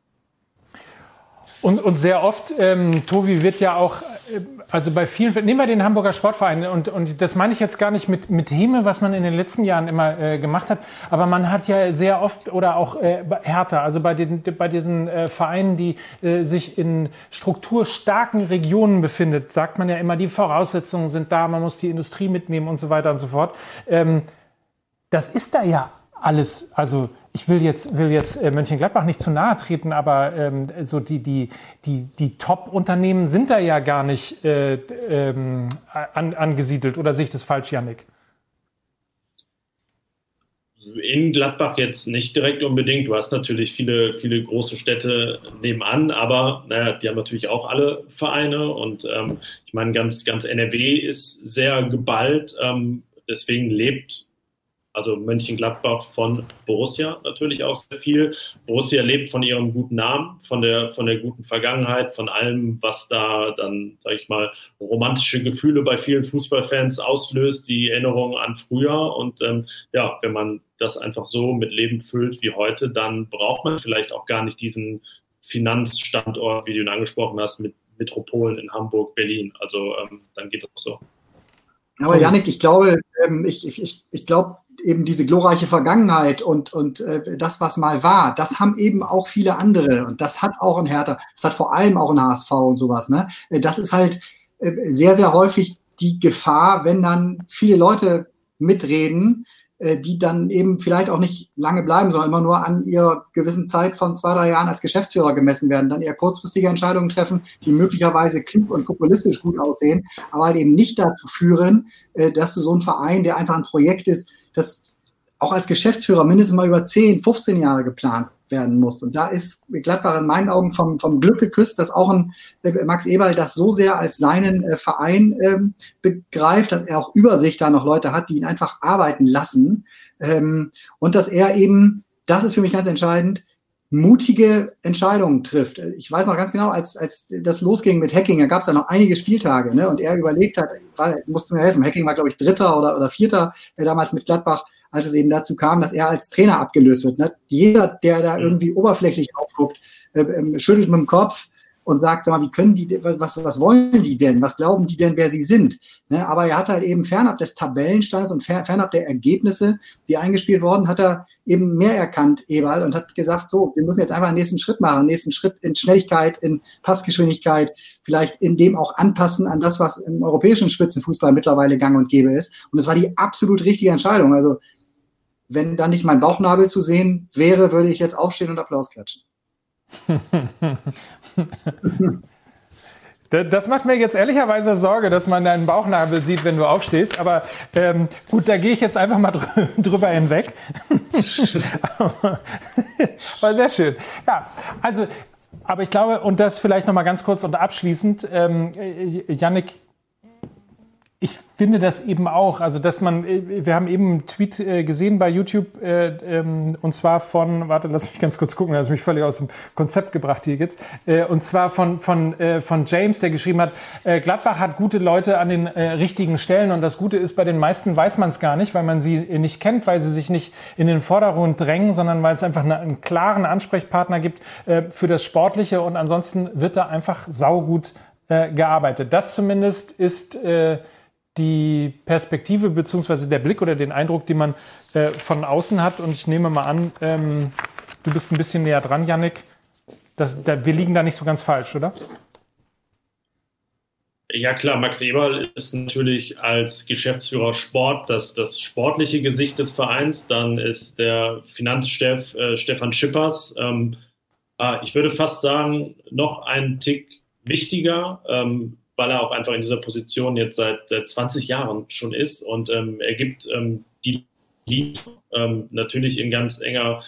Und, und sehr oft, ähm, Tobi, wird ja auch, äh, also bei vielen, nehmen wir den Hamburger Sportverein und, und das meine ich jetzt gar nicht mit, mit Häme, was man in den letzten Jahren immer äh, gemacht hat, aber man hat ja sehr oft oder auch äh, härter, also bei, den, bei diesen äh, Vereinen, die äh, sich in strukturstarken Regionen befindet, sagt man ja immer, die Voraussetzungen sind da, man muss die Industrie mitnehmen und so weiter und so fort. Ähm, das ist da ja alles, also ich will jetzt, will jetzt äh, Mönchengladbach nicht zu nahe treten, aber ähm, so die, die, die, die Top-Unternehmen sind da ja gar nicht äh, ähm, an, angesiedelt. Oder sehe ich das falsch, Janik? In Gladbach jetzt nicht direkt unbedingt. Du hast natürlich viele, viele große Städte nebenan, aber naja, die haben natürlich auch alle Vereine und ähm, ich meine, ganz, ganz NRW ist sehr geballt. Ähm, deswegen lebt also Mönchengladbach von Borussia natürlich auch sehr viel. Borussia lebt von ihrem guten Namen, von der, von der guten Vergangenheit, von allem, was da dann, sag ich mal, romantische Gefühle bei vielen Fußballfans auslöst, die Erinnerungen an früher. Und ähm, ja, wenn man das einfach so mit Leben füllt wie heute, dann braucht man vielleicht auch gar nicht diesen Finanzstandort, wie du ihn angesprochen hast, mit Metropolen in Hamburg, Berlin. Also ähm, dann geht das so. Aber Janik, ich glaube, ähm, ich, ich, ich glaube, eben diese glorreiche Vergangenheit und, und äh, das, was mal war, das haben eben auch viele andere. Und das hat auch ein Hertha, das hat vor allem auch ein HSV und sowas. Ne? Äh, das ist halt äh, sehr, sehr häufig die Gefahr, wenn dann viele Leute mitreden, äh, die dann eben vielleicht auch nicht lange bleiben, sondern immer nur an ihrer gewissen Zeit von zwei, drei Jahren als Geschäftsführer gemessen werden, dann eher kurzfristige Entscheidungen treffen, die möglicherweise klug und populistisch gut aussehen, aber halt eben nicht dazu führen, äh, dass du so ein Verein, der einfach ein Projekt ist, das auch als Geschäftsführer mindestens mal über 10, 15 Jahre geplant werden muss. Und da ist Gladbach in meinen Augen vom, vom Glück geküsst, dass auch ein äh, Max Eberl das so sehr als seinen äh, Verein ähm, begreift, dass er auch über sich da noch Leute hat, die ihn einfach arbeiten lassen. Ähm, und dass er eben, das ist für mich ganz entscheidend, mutige Entscheidungen trifft. Ich weiß noch ganz genau, als, als das losging mit Hacking, da gab es ja noch einige Spieltage, ne? Und er überlegt hat, war, musste mir helfen, Hacking war, glaube ich, Dritter oder, oder Vierter äh, damals mit Gladbach als es eben dazu kam, dass er als Trainer abgelöst wird. Ne? Jeder, der da mhm. irgendwie oberflächlich aufguckt, äh, äh, schüttelt mit dem Kopf und sagt, sag mal, wie können die, was, was wollen die denn? Was glauben die denn, wer sie sind? Ne? Aber er hat halt eben fernab des Tabellenstandes und fernab der Ergebnisse, die eingespielt wurden, hat er eben mehr erkannt, Eberl, und hat gesagt, so, wir müssen jetzt einfach einen nächsten Schritt machen, nächsten Schritt in Schnelligkeit, in Passgeschwindigkeit, vielleicht in dem auch anpassen an das, was im europäischen Spitzenfußball mittlerweile gang und gäbe ist. Und es war die absolut richtige Entscheidung. Also wenn da nicht mein Bauchnabel zu sehen wäre, würde ich jetzt aufstehen und Applaus klatschen. <laughs> Das macht mir jetzt ehrlicherweise Sorge, dass man deinen Bauchnabel sieht, wenn du aufstehst. Aber ähm, gut, da gehe ich jetzt einfach mal <laughs> drüber hinweg. <laughs> War sehr schön. Ja, also, aber ich glaube, und das vielleicht noch mal ganz kurz und abschließend, ähm, Yannick, ich finde das eben auch, also dass man, äh, wir haben eben einen Tweet äh, gesehen bei YouTube äh, ähm, und zwar von, warte, lass mich ganz kurz gucken, das mich völlig aus dem Konzept gebracht hier jetzt, und zwar von, von, von James, der geschrieben hat, Gladbach hat gute Leute an den richtigen Stellen und das Gute ist, bei den meisten weiß man es gar nicht, weil man sie nicht kennt, weil sie sich nicht in den Vordergrund drängen, sondern weil es einfach eine, einen klaren Ansprechpartner gibt für das Sportliche und ansonsten wird da einfach saugut gearbeitet. Das zumindest ist die Perspektive beziehungsweise der Blick oder den Eindruck, den man äh, von außen hat. Und ich nehme mal an, ähm, du bist ein bisschen näher dran, Yannick. Das, da, wir liegen da nicht so ganz falsch, oder? Ja klar, Max Eberl ist natürlich als Geschäftsführer Sport das, das sportliche Gesicht des Vereins. Dann ist der Finanzchef äh, Stefan Schippers, ähm, äh, ich würde fast sagen, noch ein Tick wichtiger. Ähm, weil er auch einfach in dieser Position jetzt seit, seit 20 Jahren schon ist. Und ähm, er gibt ähm, die Linie ähm, natürlich in ganz enger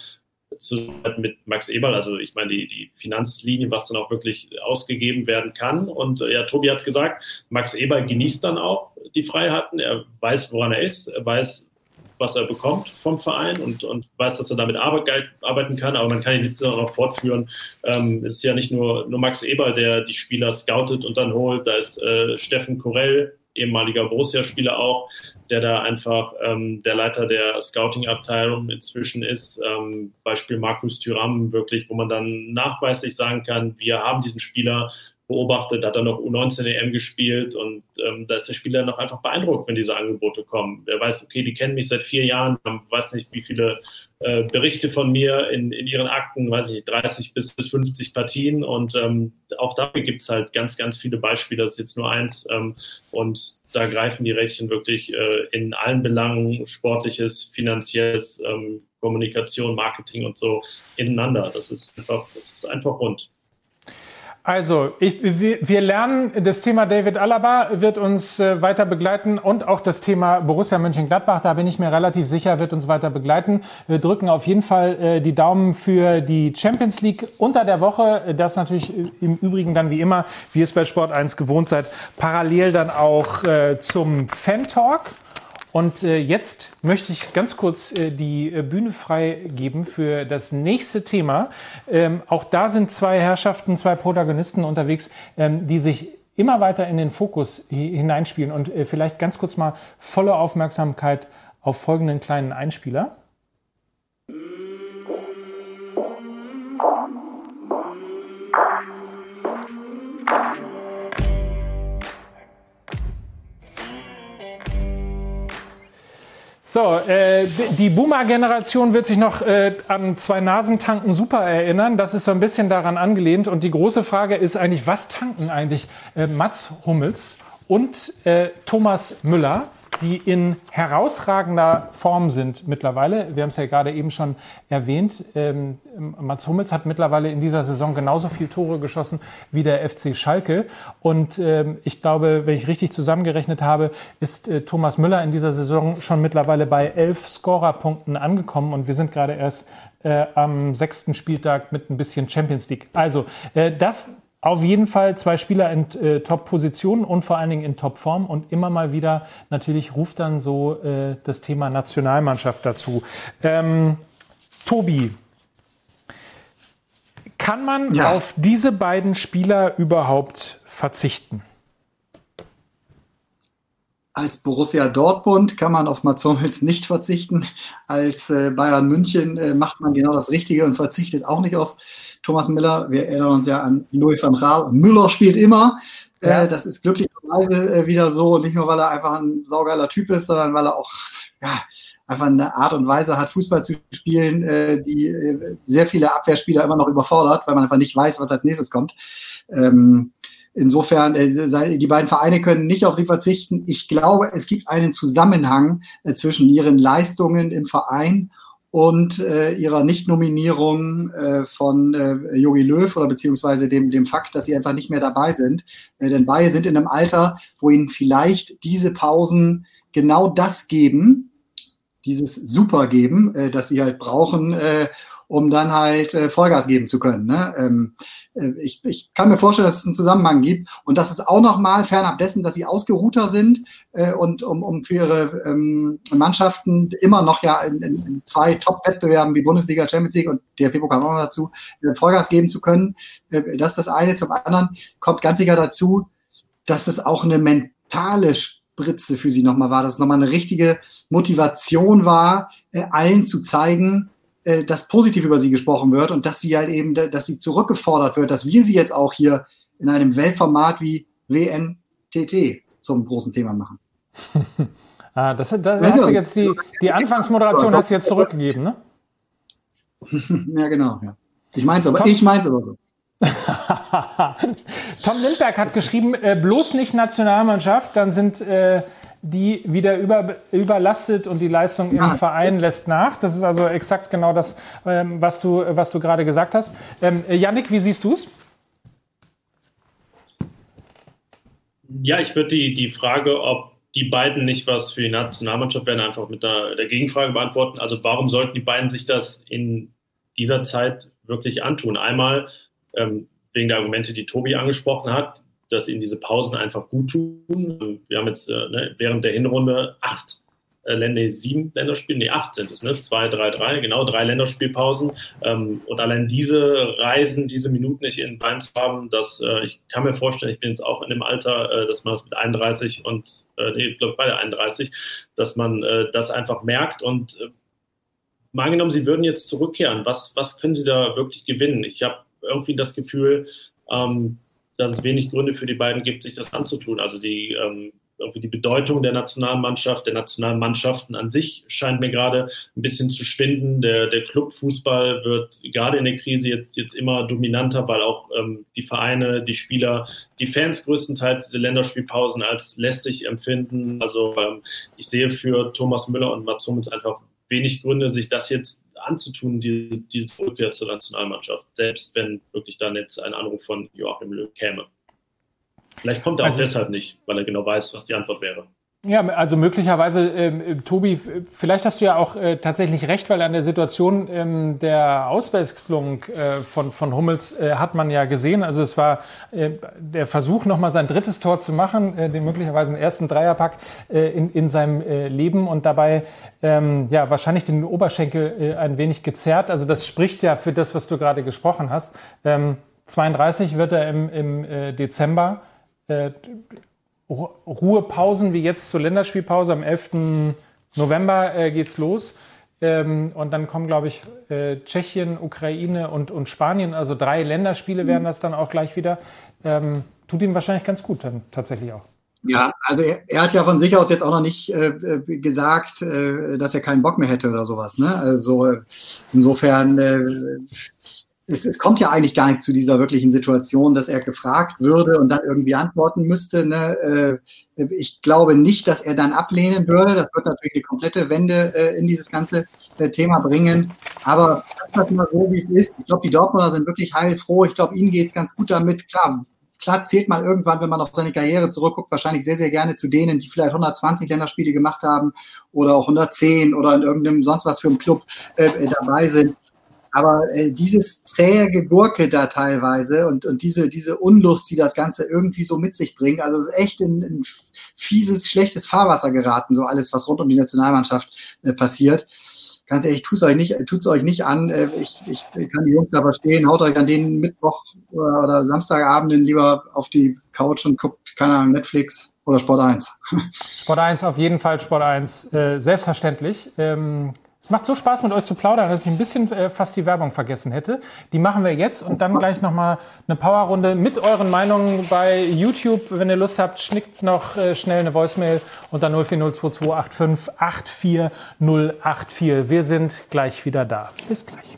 Zusammenarbeit mit Max Eberl, also ich meine die, die Finanzlinie, was dann auch wirklich ausgegeben werden kann. Und äh, ja, Tobi hat gesagt, Max Eberl genießt dann auch die Freiheiten, er weiß, woran er ist, er weiß, was er bekommt vom Verein und, und weiß, dass er damit arbeiten kann, aber man kann ihn nicht noch fortführen. Ähm, es ist ja nicht nur, nur Max Eber, der die Spieler scoutet und dann holt, da ist äh, Steffen Korell, ehemaliger Borussia-Spieler auch, der da einfach ähm, der Leiter der Scouting-Abteilung inzwischen ist. Ähm, Beispiel Markus Thüram, wirklich, wo man dann nachweislich sagen kann, wir haben diesen Spieler beobachtet, hat er noch U19 EM gespielt und ähm, da ist der Spieler noch einfach beeindruckt, wenn diese Angebote kommen. Er weiß, okay, die kennen mich seit vier Jahren, weiß nicht, wie viele äh, Berichte von mir in, in ihren Akten, weiß ich nicht, 30 bis, bis 50 Partien und ähm, auch dafür gibt es halt ganz, ganz viele Beispiele, das ist jetzt nur eins ähm, und da greifen die Rädchen wirklich äh, in allen Belangen, sportliches, finanzielles, ähm, Kommunikation, Marketing und so ineinander. Das ist einfach, das ist einfach rund. Also, ich, wir, wir lernen, das Thema David Alaba wird uns äh, weiter begleiten und auch das Thema Borussia Mönchengladbach, da bin ich mir relativ sicher, wird uns weiter begleiten. Wir drücken auf jeden Fall äh, die Daumen für die Champions League unter der Woche. Das natürlich im Übrigen dann wie immer, wie es bei Sport 1 gewohnt seid, parallel dann auch äh, zum Fan Talk. Und äh, jetzt möchte ich ganz kurz äh, die äh, Bühne freigeben für das nächste Thema. Ähm, auch da sind zwei Herrschaften, zwei Protagonisten unterwegs, ähm, die sich immer weiter in den Fokus hineinspielen. Und äh, vielleicht ganz kurz mal volle Aufmerksamkeit auf folgenden kleinen Einspieler. So, äh, die Boomer-Generation wird sich noch äh, an zwei Nasentanken super erinnern. Das ist so ein bisschen daran angelehnt. Und die große Frage ist eigentlich, was tanken eigentlich äh, Mats Hummels und äh, Thomas Müller? Die in herausragender Form sind mittlerweile. Wir haben es ja gerade eben schon erwähnt. Ähm, Mats Hummels hat mittlerweile in dieser Saison genauso viele Tore geschossen wie der FC Schalke. Und ähm, ich glaube, wenn ich richtig zusammengerechnet habe, ist äh, Thomas Müller in dieser Saison schon mittlerweile bei elf Scorerpunkten angekommen. Und wir sind gerade erst äh, am sechsten Spieltag mit ein bisschen Champions League. Also äh, das auf jeden Fall zwei Spieler in äh, Top-Positionen und vor allen Dingen in Top-Form. Und immer mal wieder natürlich ruft dann so äh, das Thema Nationalmannschaft dazu. Ähm, Tobi, kann man ja. auf diese beiden Spieler überhaupt verzichten? Als Borussia Dortmund kann man auf Mats Hummels nicht verzichten. Als äh, Bayern München äh, macht man genau das Richtige und verzichtet auch nicht auf Thomas Müller. Wir erinnern uns ja an Louis van Gaal. Müller spielt immer. Äh, ja. Äh, das ist glücklicherweise äh, wieder so. Nicht nur, weil er einfach ein saugeiler Typ ist, sondern weil er auch ja, einfach eine Art und Weise hat, Fußball zu spielen, äh, die äh, sehr viele Abwehrspieler immer noch überfordert, weil man einfach nicht weiß, was als nächstes kommt. Ähm, insofern, die beiden Vereine können nicht auf sie verzichten. Ich glaube, es gibt einen Zusammenhang zwischen ihren Leistungen im Verein und äh, ihrer Nichtnominierung äh, von äh, Jogi Löw oder beziehungsweise dem, dem Fakt, dass sie einfach nicht mehr dabei sind. Äh, denn beide sind in einem Alter, wo ihnen vielleicht diese Pausen genau das geben, dieses Super geben, äh, das sie halt brauchen, äh, um dann halt äh, Vollgas geben zu können. Ne? Ähm, äh, ich, ich kann mir vorstellen, dass es einen Zusammenhang gibt und das ist auch nochmal fernab dessen, dass sie ausgeruhter sind äh, und um, um für ihre ähm, Mannschaften immer noch ja in, in, in zwei Top-Wettbewerben wie Bundesliga, Champions League und DFB-Pokal auch noch dazu äh, Vollgas geben zu können. Äh, das ist das eine. Zum anderen kommt ganz sicher dazu, dass es auch eine mentale Spritze für sie nochmal war, dass es nochmal eine richtige Motivation war, äh, allen zu zeigen, äh, dass positiv über sie gesprochen wird und dass sie halt eben, dass sie zurückgefordert wird, dass wir sie jetzt auch hier in einem Weltformat wie WNTT zum großen Thema machen. <laughs> ah, das, das hast du jetzt die, die Anfangsmoderation hast du jetzt zurückgegeben, ne? <laughs> ja, genau. Ja. Ich meins aber, Tom, ich meins aber so. <laughs> Tom Lindberg hat geschrieben, äh, bloß nicht Nationalmannschaft, dann sind äh, die wieder über, überlastet und die Leistung im ja. Verein lässt nach. Das ist also exakt genau das, ähm, was du, was du gerade gesagt hast. Ähm, Yannick, wie siehst du es? Ja, ich würde die, die Frage, ob die beiden nicht was für die Nationalmannschaft werden, einfach mit der, der Gegenfrage beantworten. Also warum sollten die beiden sich das in dieser Zeit wirklich antun? Einmal ähm, wegen der Argumente, die Tobi angesprochen hat dass ihnen diese Pausen einfach gut tun. Wir haben jetzt äh, ne, während der Hinrunde acht äh, Länder, sieben Länderspiele, nee, acht sind es, ne? Zwei, drei, drei, genau, drei Länderspielpausen. Ähm, und allein diese Reisen, diese Minuten nicht in Bein zu haben, das, äh, ich kann mir vorstellen, ich bin jetzt auch in dem Alter, äh, dass man das mit 31 und, äh, nee, ich glaube beide 31, dass man äh, das einfach merkt und äh, mal angenommen, Sie würden jetzt zurückkehren, was, was können Sie da wirklich gewinnen? Ich habe irgendwie das Gefühl, ähm, dass es wenig Gründe für die beiden gibt, sich das anzutun. Also die, ähm, die Bedeutung der Nationalmannschaft, der Nationalmannschaften an sich scheint mir gerade ein bisschen zu schwinden. Der, der Clubfußball wird gerade in der Krise jetzt, jetzt immer dominanter, weil auch ähm, die Vereine, die Spieler, die Fans größtenteils diese Länderspielpausen als lästig empfinden. Also ähm, ich sehe für Thomas Müller und Mats Hummels einfach wenig Gründe, sich das jetzt anzutun, die, diese Rückkehr zur Nationalmannschaft, selbst wenn wirklich dann jetzt ein Anruf von Joachim Löw käme. Vielleicht kommt er also, auch deshalb nicht, weil er genau weiß, was die Antwort wäre. Ja, also möglicherweise, ähm, Tobi, vielleicht hast du ja auch äh, tatsächlich recht, weil an der Situation ähm, der Auswechslung äh, von, von Hummels äh, hat man ja gesehen. Also es war äh, der Versuch, nochmal sein drittes Tor zu machen, äh, den möglicherweise ersten Dreierpack äh, in, in seinem äh, Leben und dabei ähm, ja wahrscheinlich den Oberschenkel äh, ein wenig gezerrt. Also das spricht ja für das, was du gerade gesprochen hast. Ähm, 32 wird er im, im äh, Dezember. Äh, Ruhepausen wie jetzt zur Länderspielpause. Am 11. November äh, geht's los. Ähm, und dann kommen, glaube ich, äh, Tschechien, Ukraine und, und Spanien. Also drei Länderspiele mhm. werden das dann auch gleich wieder. Ähm, tut ihm wahrscheinlich ganz gut dann tatsächlich auch. Ja, also er, er, hat ja von sich aus jetzt auch noch nicht äh, äh, gesagt, äh, dass er keinen Bock mehr hätte oder sowas. Ne? Also insofern, äh, es, es kommt ja eigentlich gar nicht zu dieser wirklichen Situation, dass er gefragt würde und dann irgendwie antworten müsste. Ne? Äh, ich glaube nicht, dass er dann ablehnen würde. Das wird natürlich eine komplette Wende äh, in dieses ganze äh, Thema bringen. Aber das ist mal so, wie es ist. Ich glaube, die Dortmunder sind wirklich heilfroh. Ich glaube, ihnen geht es ganz gut damit. Klar, klar zählt man irgendwann, wenn man auf seine Karriere zurückguckt, wahrscheinlich sehr, sehr gerne zu denen, die vielleicht 120 Länderspiele gemacht haben oder auch 110 oder in irgendeinem sonst was für einem Club äh, dabei sind. Aber äh, dieses zähe Gegurke da teilweise und, und diese, diese Unlust, die das Ganze irgendwie so mit sich bringt, also es ist echt ein, ein fieses, schlechtes Fahrwasser geraten, so alles, was rund um die Nationalmannschaft äh, passiert ganz ehrlich, tut's euch euch nicht an. Äh, ich, ich kann die Jungs da verstehen. Haut euch an den Mittwoch oder Samstagabenden lieber auf die Couch und guckt, keine Ahnung, Netflix oder Sport 1. Sport 1 auf jeden Fall, Sport 1. Äh, selbstverständlich. Ähm, es macht so Spaß, mit euch zu plaudern, dass ich ein bisschen äh, fast die Werbung vergessen hätte. Die machen wir jetzt und dann gleich nochmal eine Powerrunde mit euren Meinungen bei YouTube. Wenn ihr Lust habt, schnickt noch äh, schnell eine Voicemail unter 040228584084. Wir sind gleich wieder da. Bis gleich.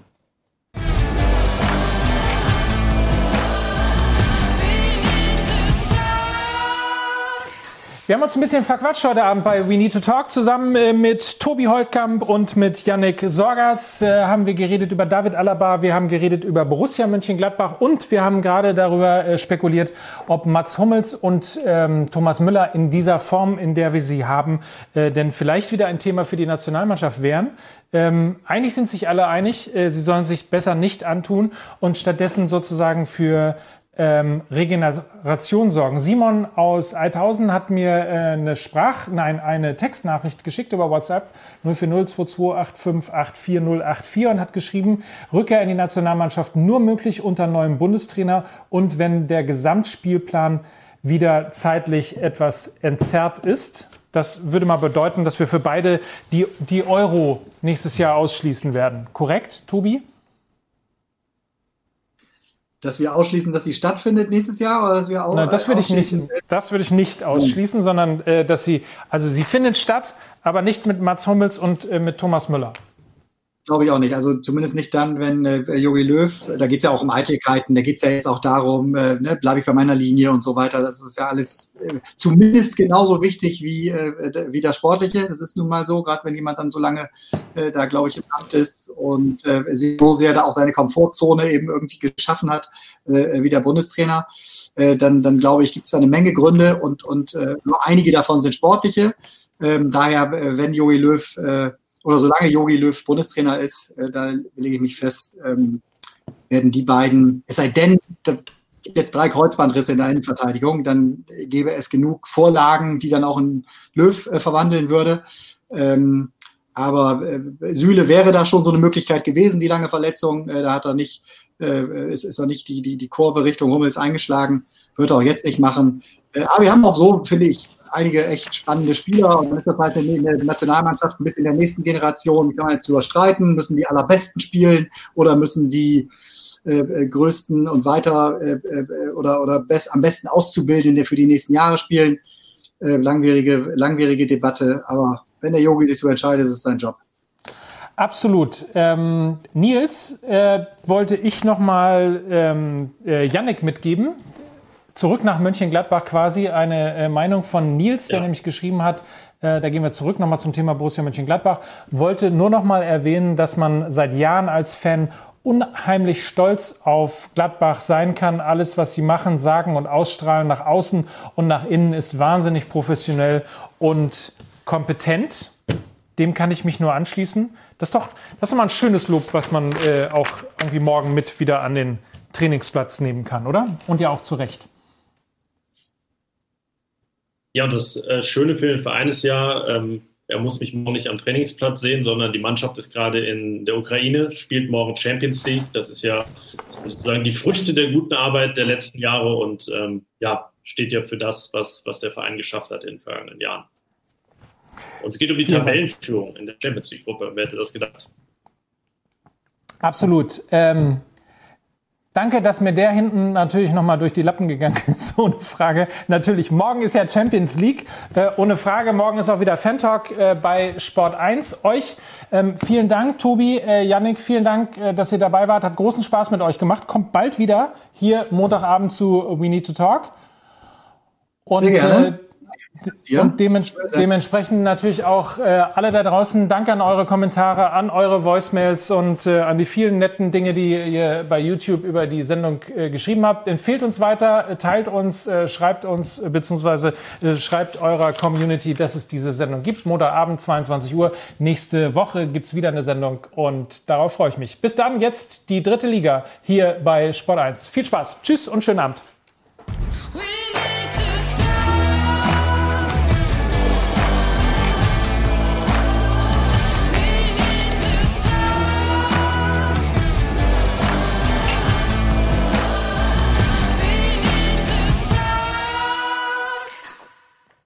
Wir haben uns ein bisschen verquatscht heute Abend bei We Need to Talk. Zusammen äh, mit Tobi Holtkamp und mit Yannick Sorgatz äh, haben wir geredet über David Alaba, wir haben geredet über Borussia Mönchengladbach und wir haben gerade darüber äh, spekuliert, ob Mats Hummels und ähm, Thomas Müller in dieser Form, in der wir sie haben, äh, denn vielleicht wieder ein Thema für die Nationalmannschaft wären. Ähm, eigentlich sind sich alle einig, äh, sie sollen sich besser nicht antun und stattdessen sozusagen für ähm, Regeneration sorgen. Simon aus Althausen hat mir äh, eine Sprach, nein, eine Textnachricht geschickt über WhatsApp 040228584084 und hat geschrieben, Rückkehr in die Nationalmannschaft nur möglich unter neuem Bundestrainer und wenn der Gesamtspielplan wieder zeitlich etwas entzerrt ist. Das würde mal bedeuten, dass wir für beide die, die Euro nächstes Jahr ausschließen werden. Korrekt, Tobi? Dass wir ausschließen, dass sie stattfindet nächstes Jahr oder dass wir auch Nein, das würde ich nicht, das würde ich nicht ausschließen, sondern äh, dass sie, also sie findet statt, aber nicht mit Mats Hummels und äh, mit Thomas Müller. Glaube ich auch nicht. Also zumindest nicht dann, wenn äh, Jogi Löw, da geht es ja auch um Eitelkeiten, da geht es ja jetzt auch darum, äh, ne, bleibe ich bei meiner Linie und so weiter. Das ist ja alles äh, zumindest genauso wichtig wie, äh, wie das Sportliche. Das ist nun mal so, gerade wenn jemand dann so lange äh, da, glaube ich, im Amt ist und äh, so sehr da auch seine Komfortzone eben irgendwie geschaffen hat, äh, wie der Bundestrainer, äh, dann, dann glaube ich, gibt es da eine Menge Gründe und, und äh, nur einige davon sind sportliche. Ähm, daher, äh, wenn Jogi Löw äh, oder solange Yogi Löw Bundestrainer ist, äh, da lege ich mich fest, ähm, werden die beiden, es sei denn, da gibt jetzt drei Kreuzbandrisse in der Innenverteidigung, dann gäbe es genug Vorlagen, die dann auch in Löw äh, verwandeln würde. Ähm, aber äh, Süle wäre da schon so eine Möglichkeit gewesen, die lange Verletzung. Äh, da hat er nicht, äh, ist, ist er nicht die, die, die Kurve Richtung Hummels eingeschlagen, wird er auch jetzt nicht machen. Äh, aber wir haben auch so, finde ich, einige echt spannende Spieler und dann ist das halt in der Nationalmannschaft ein bisschen in der nächsten Generation, kann man jetzt drüber streiten, müssen die allerbesten spielen oder müssen die äh, äh größten und weiter äh, äh, oder, oder best, am besten Auszubildende für die nächsten Jahre spielen. Äh, langwierige, langwierige Debatte, aber wenn der Yogi sich so entscheidet, ist es sein Job. Absolut. Ähm, Nils äh, wollte ich nochmal ähm, äh, Yannick mitgeben, zurück nach Mönchengladbach quasi eine äh, Meinung von Nils, der ja. nämlich geschrieben hat, äh, da gehen wir zurück nochmal zum Thema Borussia Mönchengladbach, wollte nur nochmal erwähnen, dass man seit Jahren als Fan unheimlich stolz auf Gladbach sein kann. Alles, was sie machen, sagen und ausstrahlen nach außen und nach innen ist wahnsinnig professionell und kompetent. Dem kann ich mich nur anschließen. Das ist doch, das ist mal ein schönes Lob, was man äh, auch irgendwie morgen mit wieder an den Trainingsplatz nehmen kann, oder? Und ja auch zu Recht. Ja, und das äh, Schöne für den Verein ist ja, ähm, er muss mich morgen nicht am Trainingsplatz sehen, sondern die Mannschaft ist gerade in der Ukraine, spielt morgen Champions League. Das ist ja sozusagen die Früchte der guten Arbeit der letzten Jahre und ähm, ja, steht ja für das, was, was der Verein geschafft hat in den vergangenen Jahren. Und es geht um die Vielen Tabellenführung in der Champions League-Gruppe. Wer hätte das gedacht? Absolut. Ähm, Danke, dass mir der hinten natürlich nochmal durch die Lappen gegangen <laughs> ist, ohne Frage. Natürlich, morgen ist ja Champions League, äh, ohne Frage. Morgen ist auch wieder Fan-Talk äh, bei Sport 1. Euch ähm, vielen Dank, Tobi, äh, Yannick, vielen Dank, äh, dass ihr dabei wart. Hat großen Spaß mit euch gemacht. Kommt bald wieder hier Montagabend zu We Need to Talk. Und, Sehr gerne. Äh, ja? Und dements dementsprechend natürlich auch äh, alle da draußen. Danke an eure Kommentare, an eure Voicemails und äh, an die vielen netten Dinge, die ihr bei YouTube über die Sendung äh, geschrieben habt. Empfehlt uns weiter, äh, teilt uns, äh, schreibt uns, äh, beziehungsweise schreibt eurer Community, dass es diese Sendung gibt. Montagabend, 22 Uhr. Nächste Woche gibt's wieder eine Sendung und darauf freue ich mich. Bis dann, jetzt die dritte Liga hier bei Sport 1. Viel Spaß. Tschüss und schönen Abend.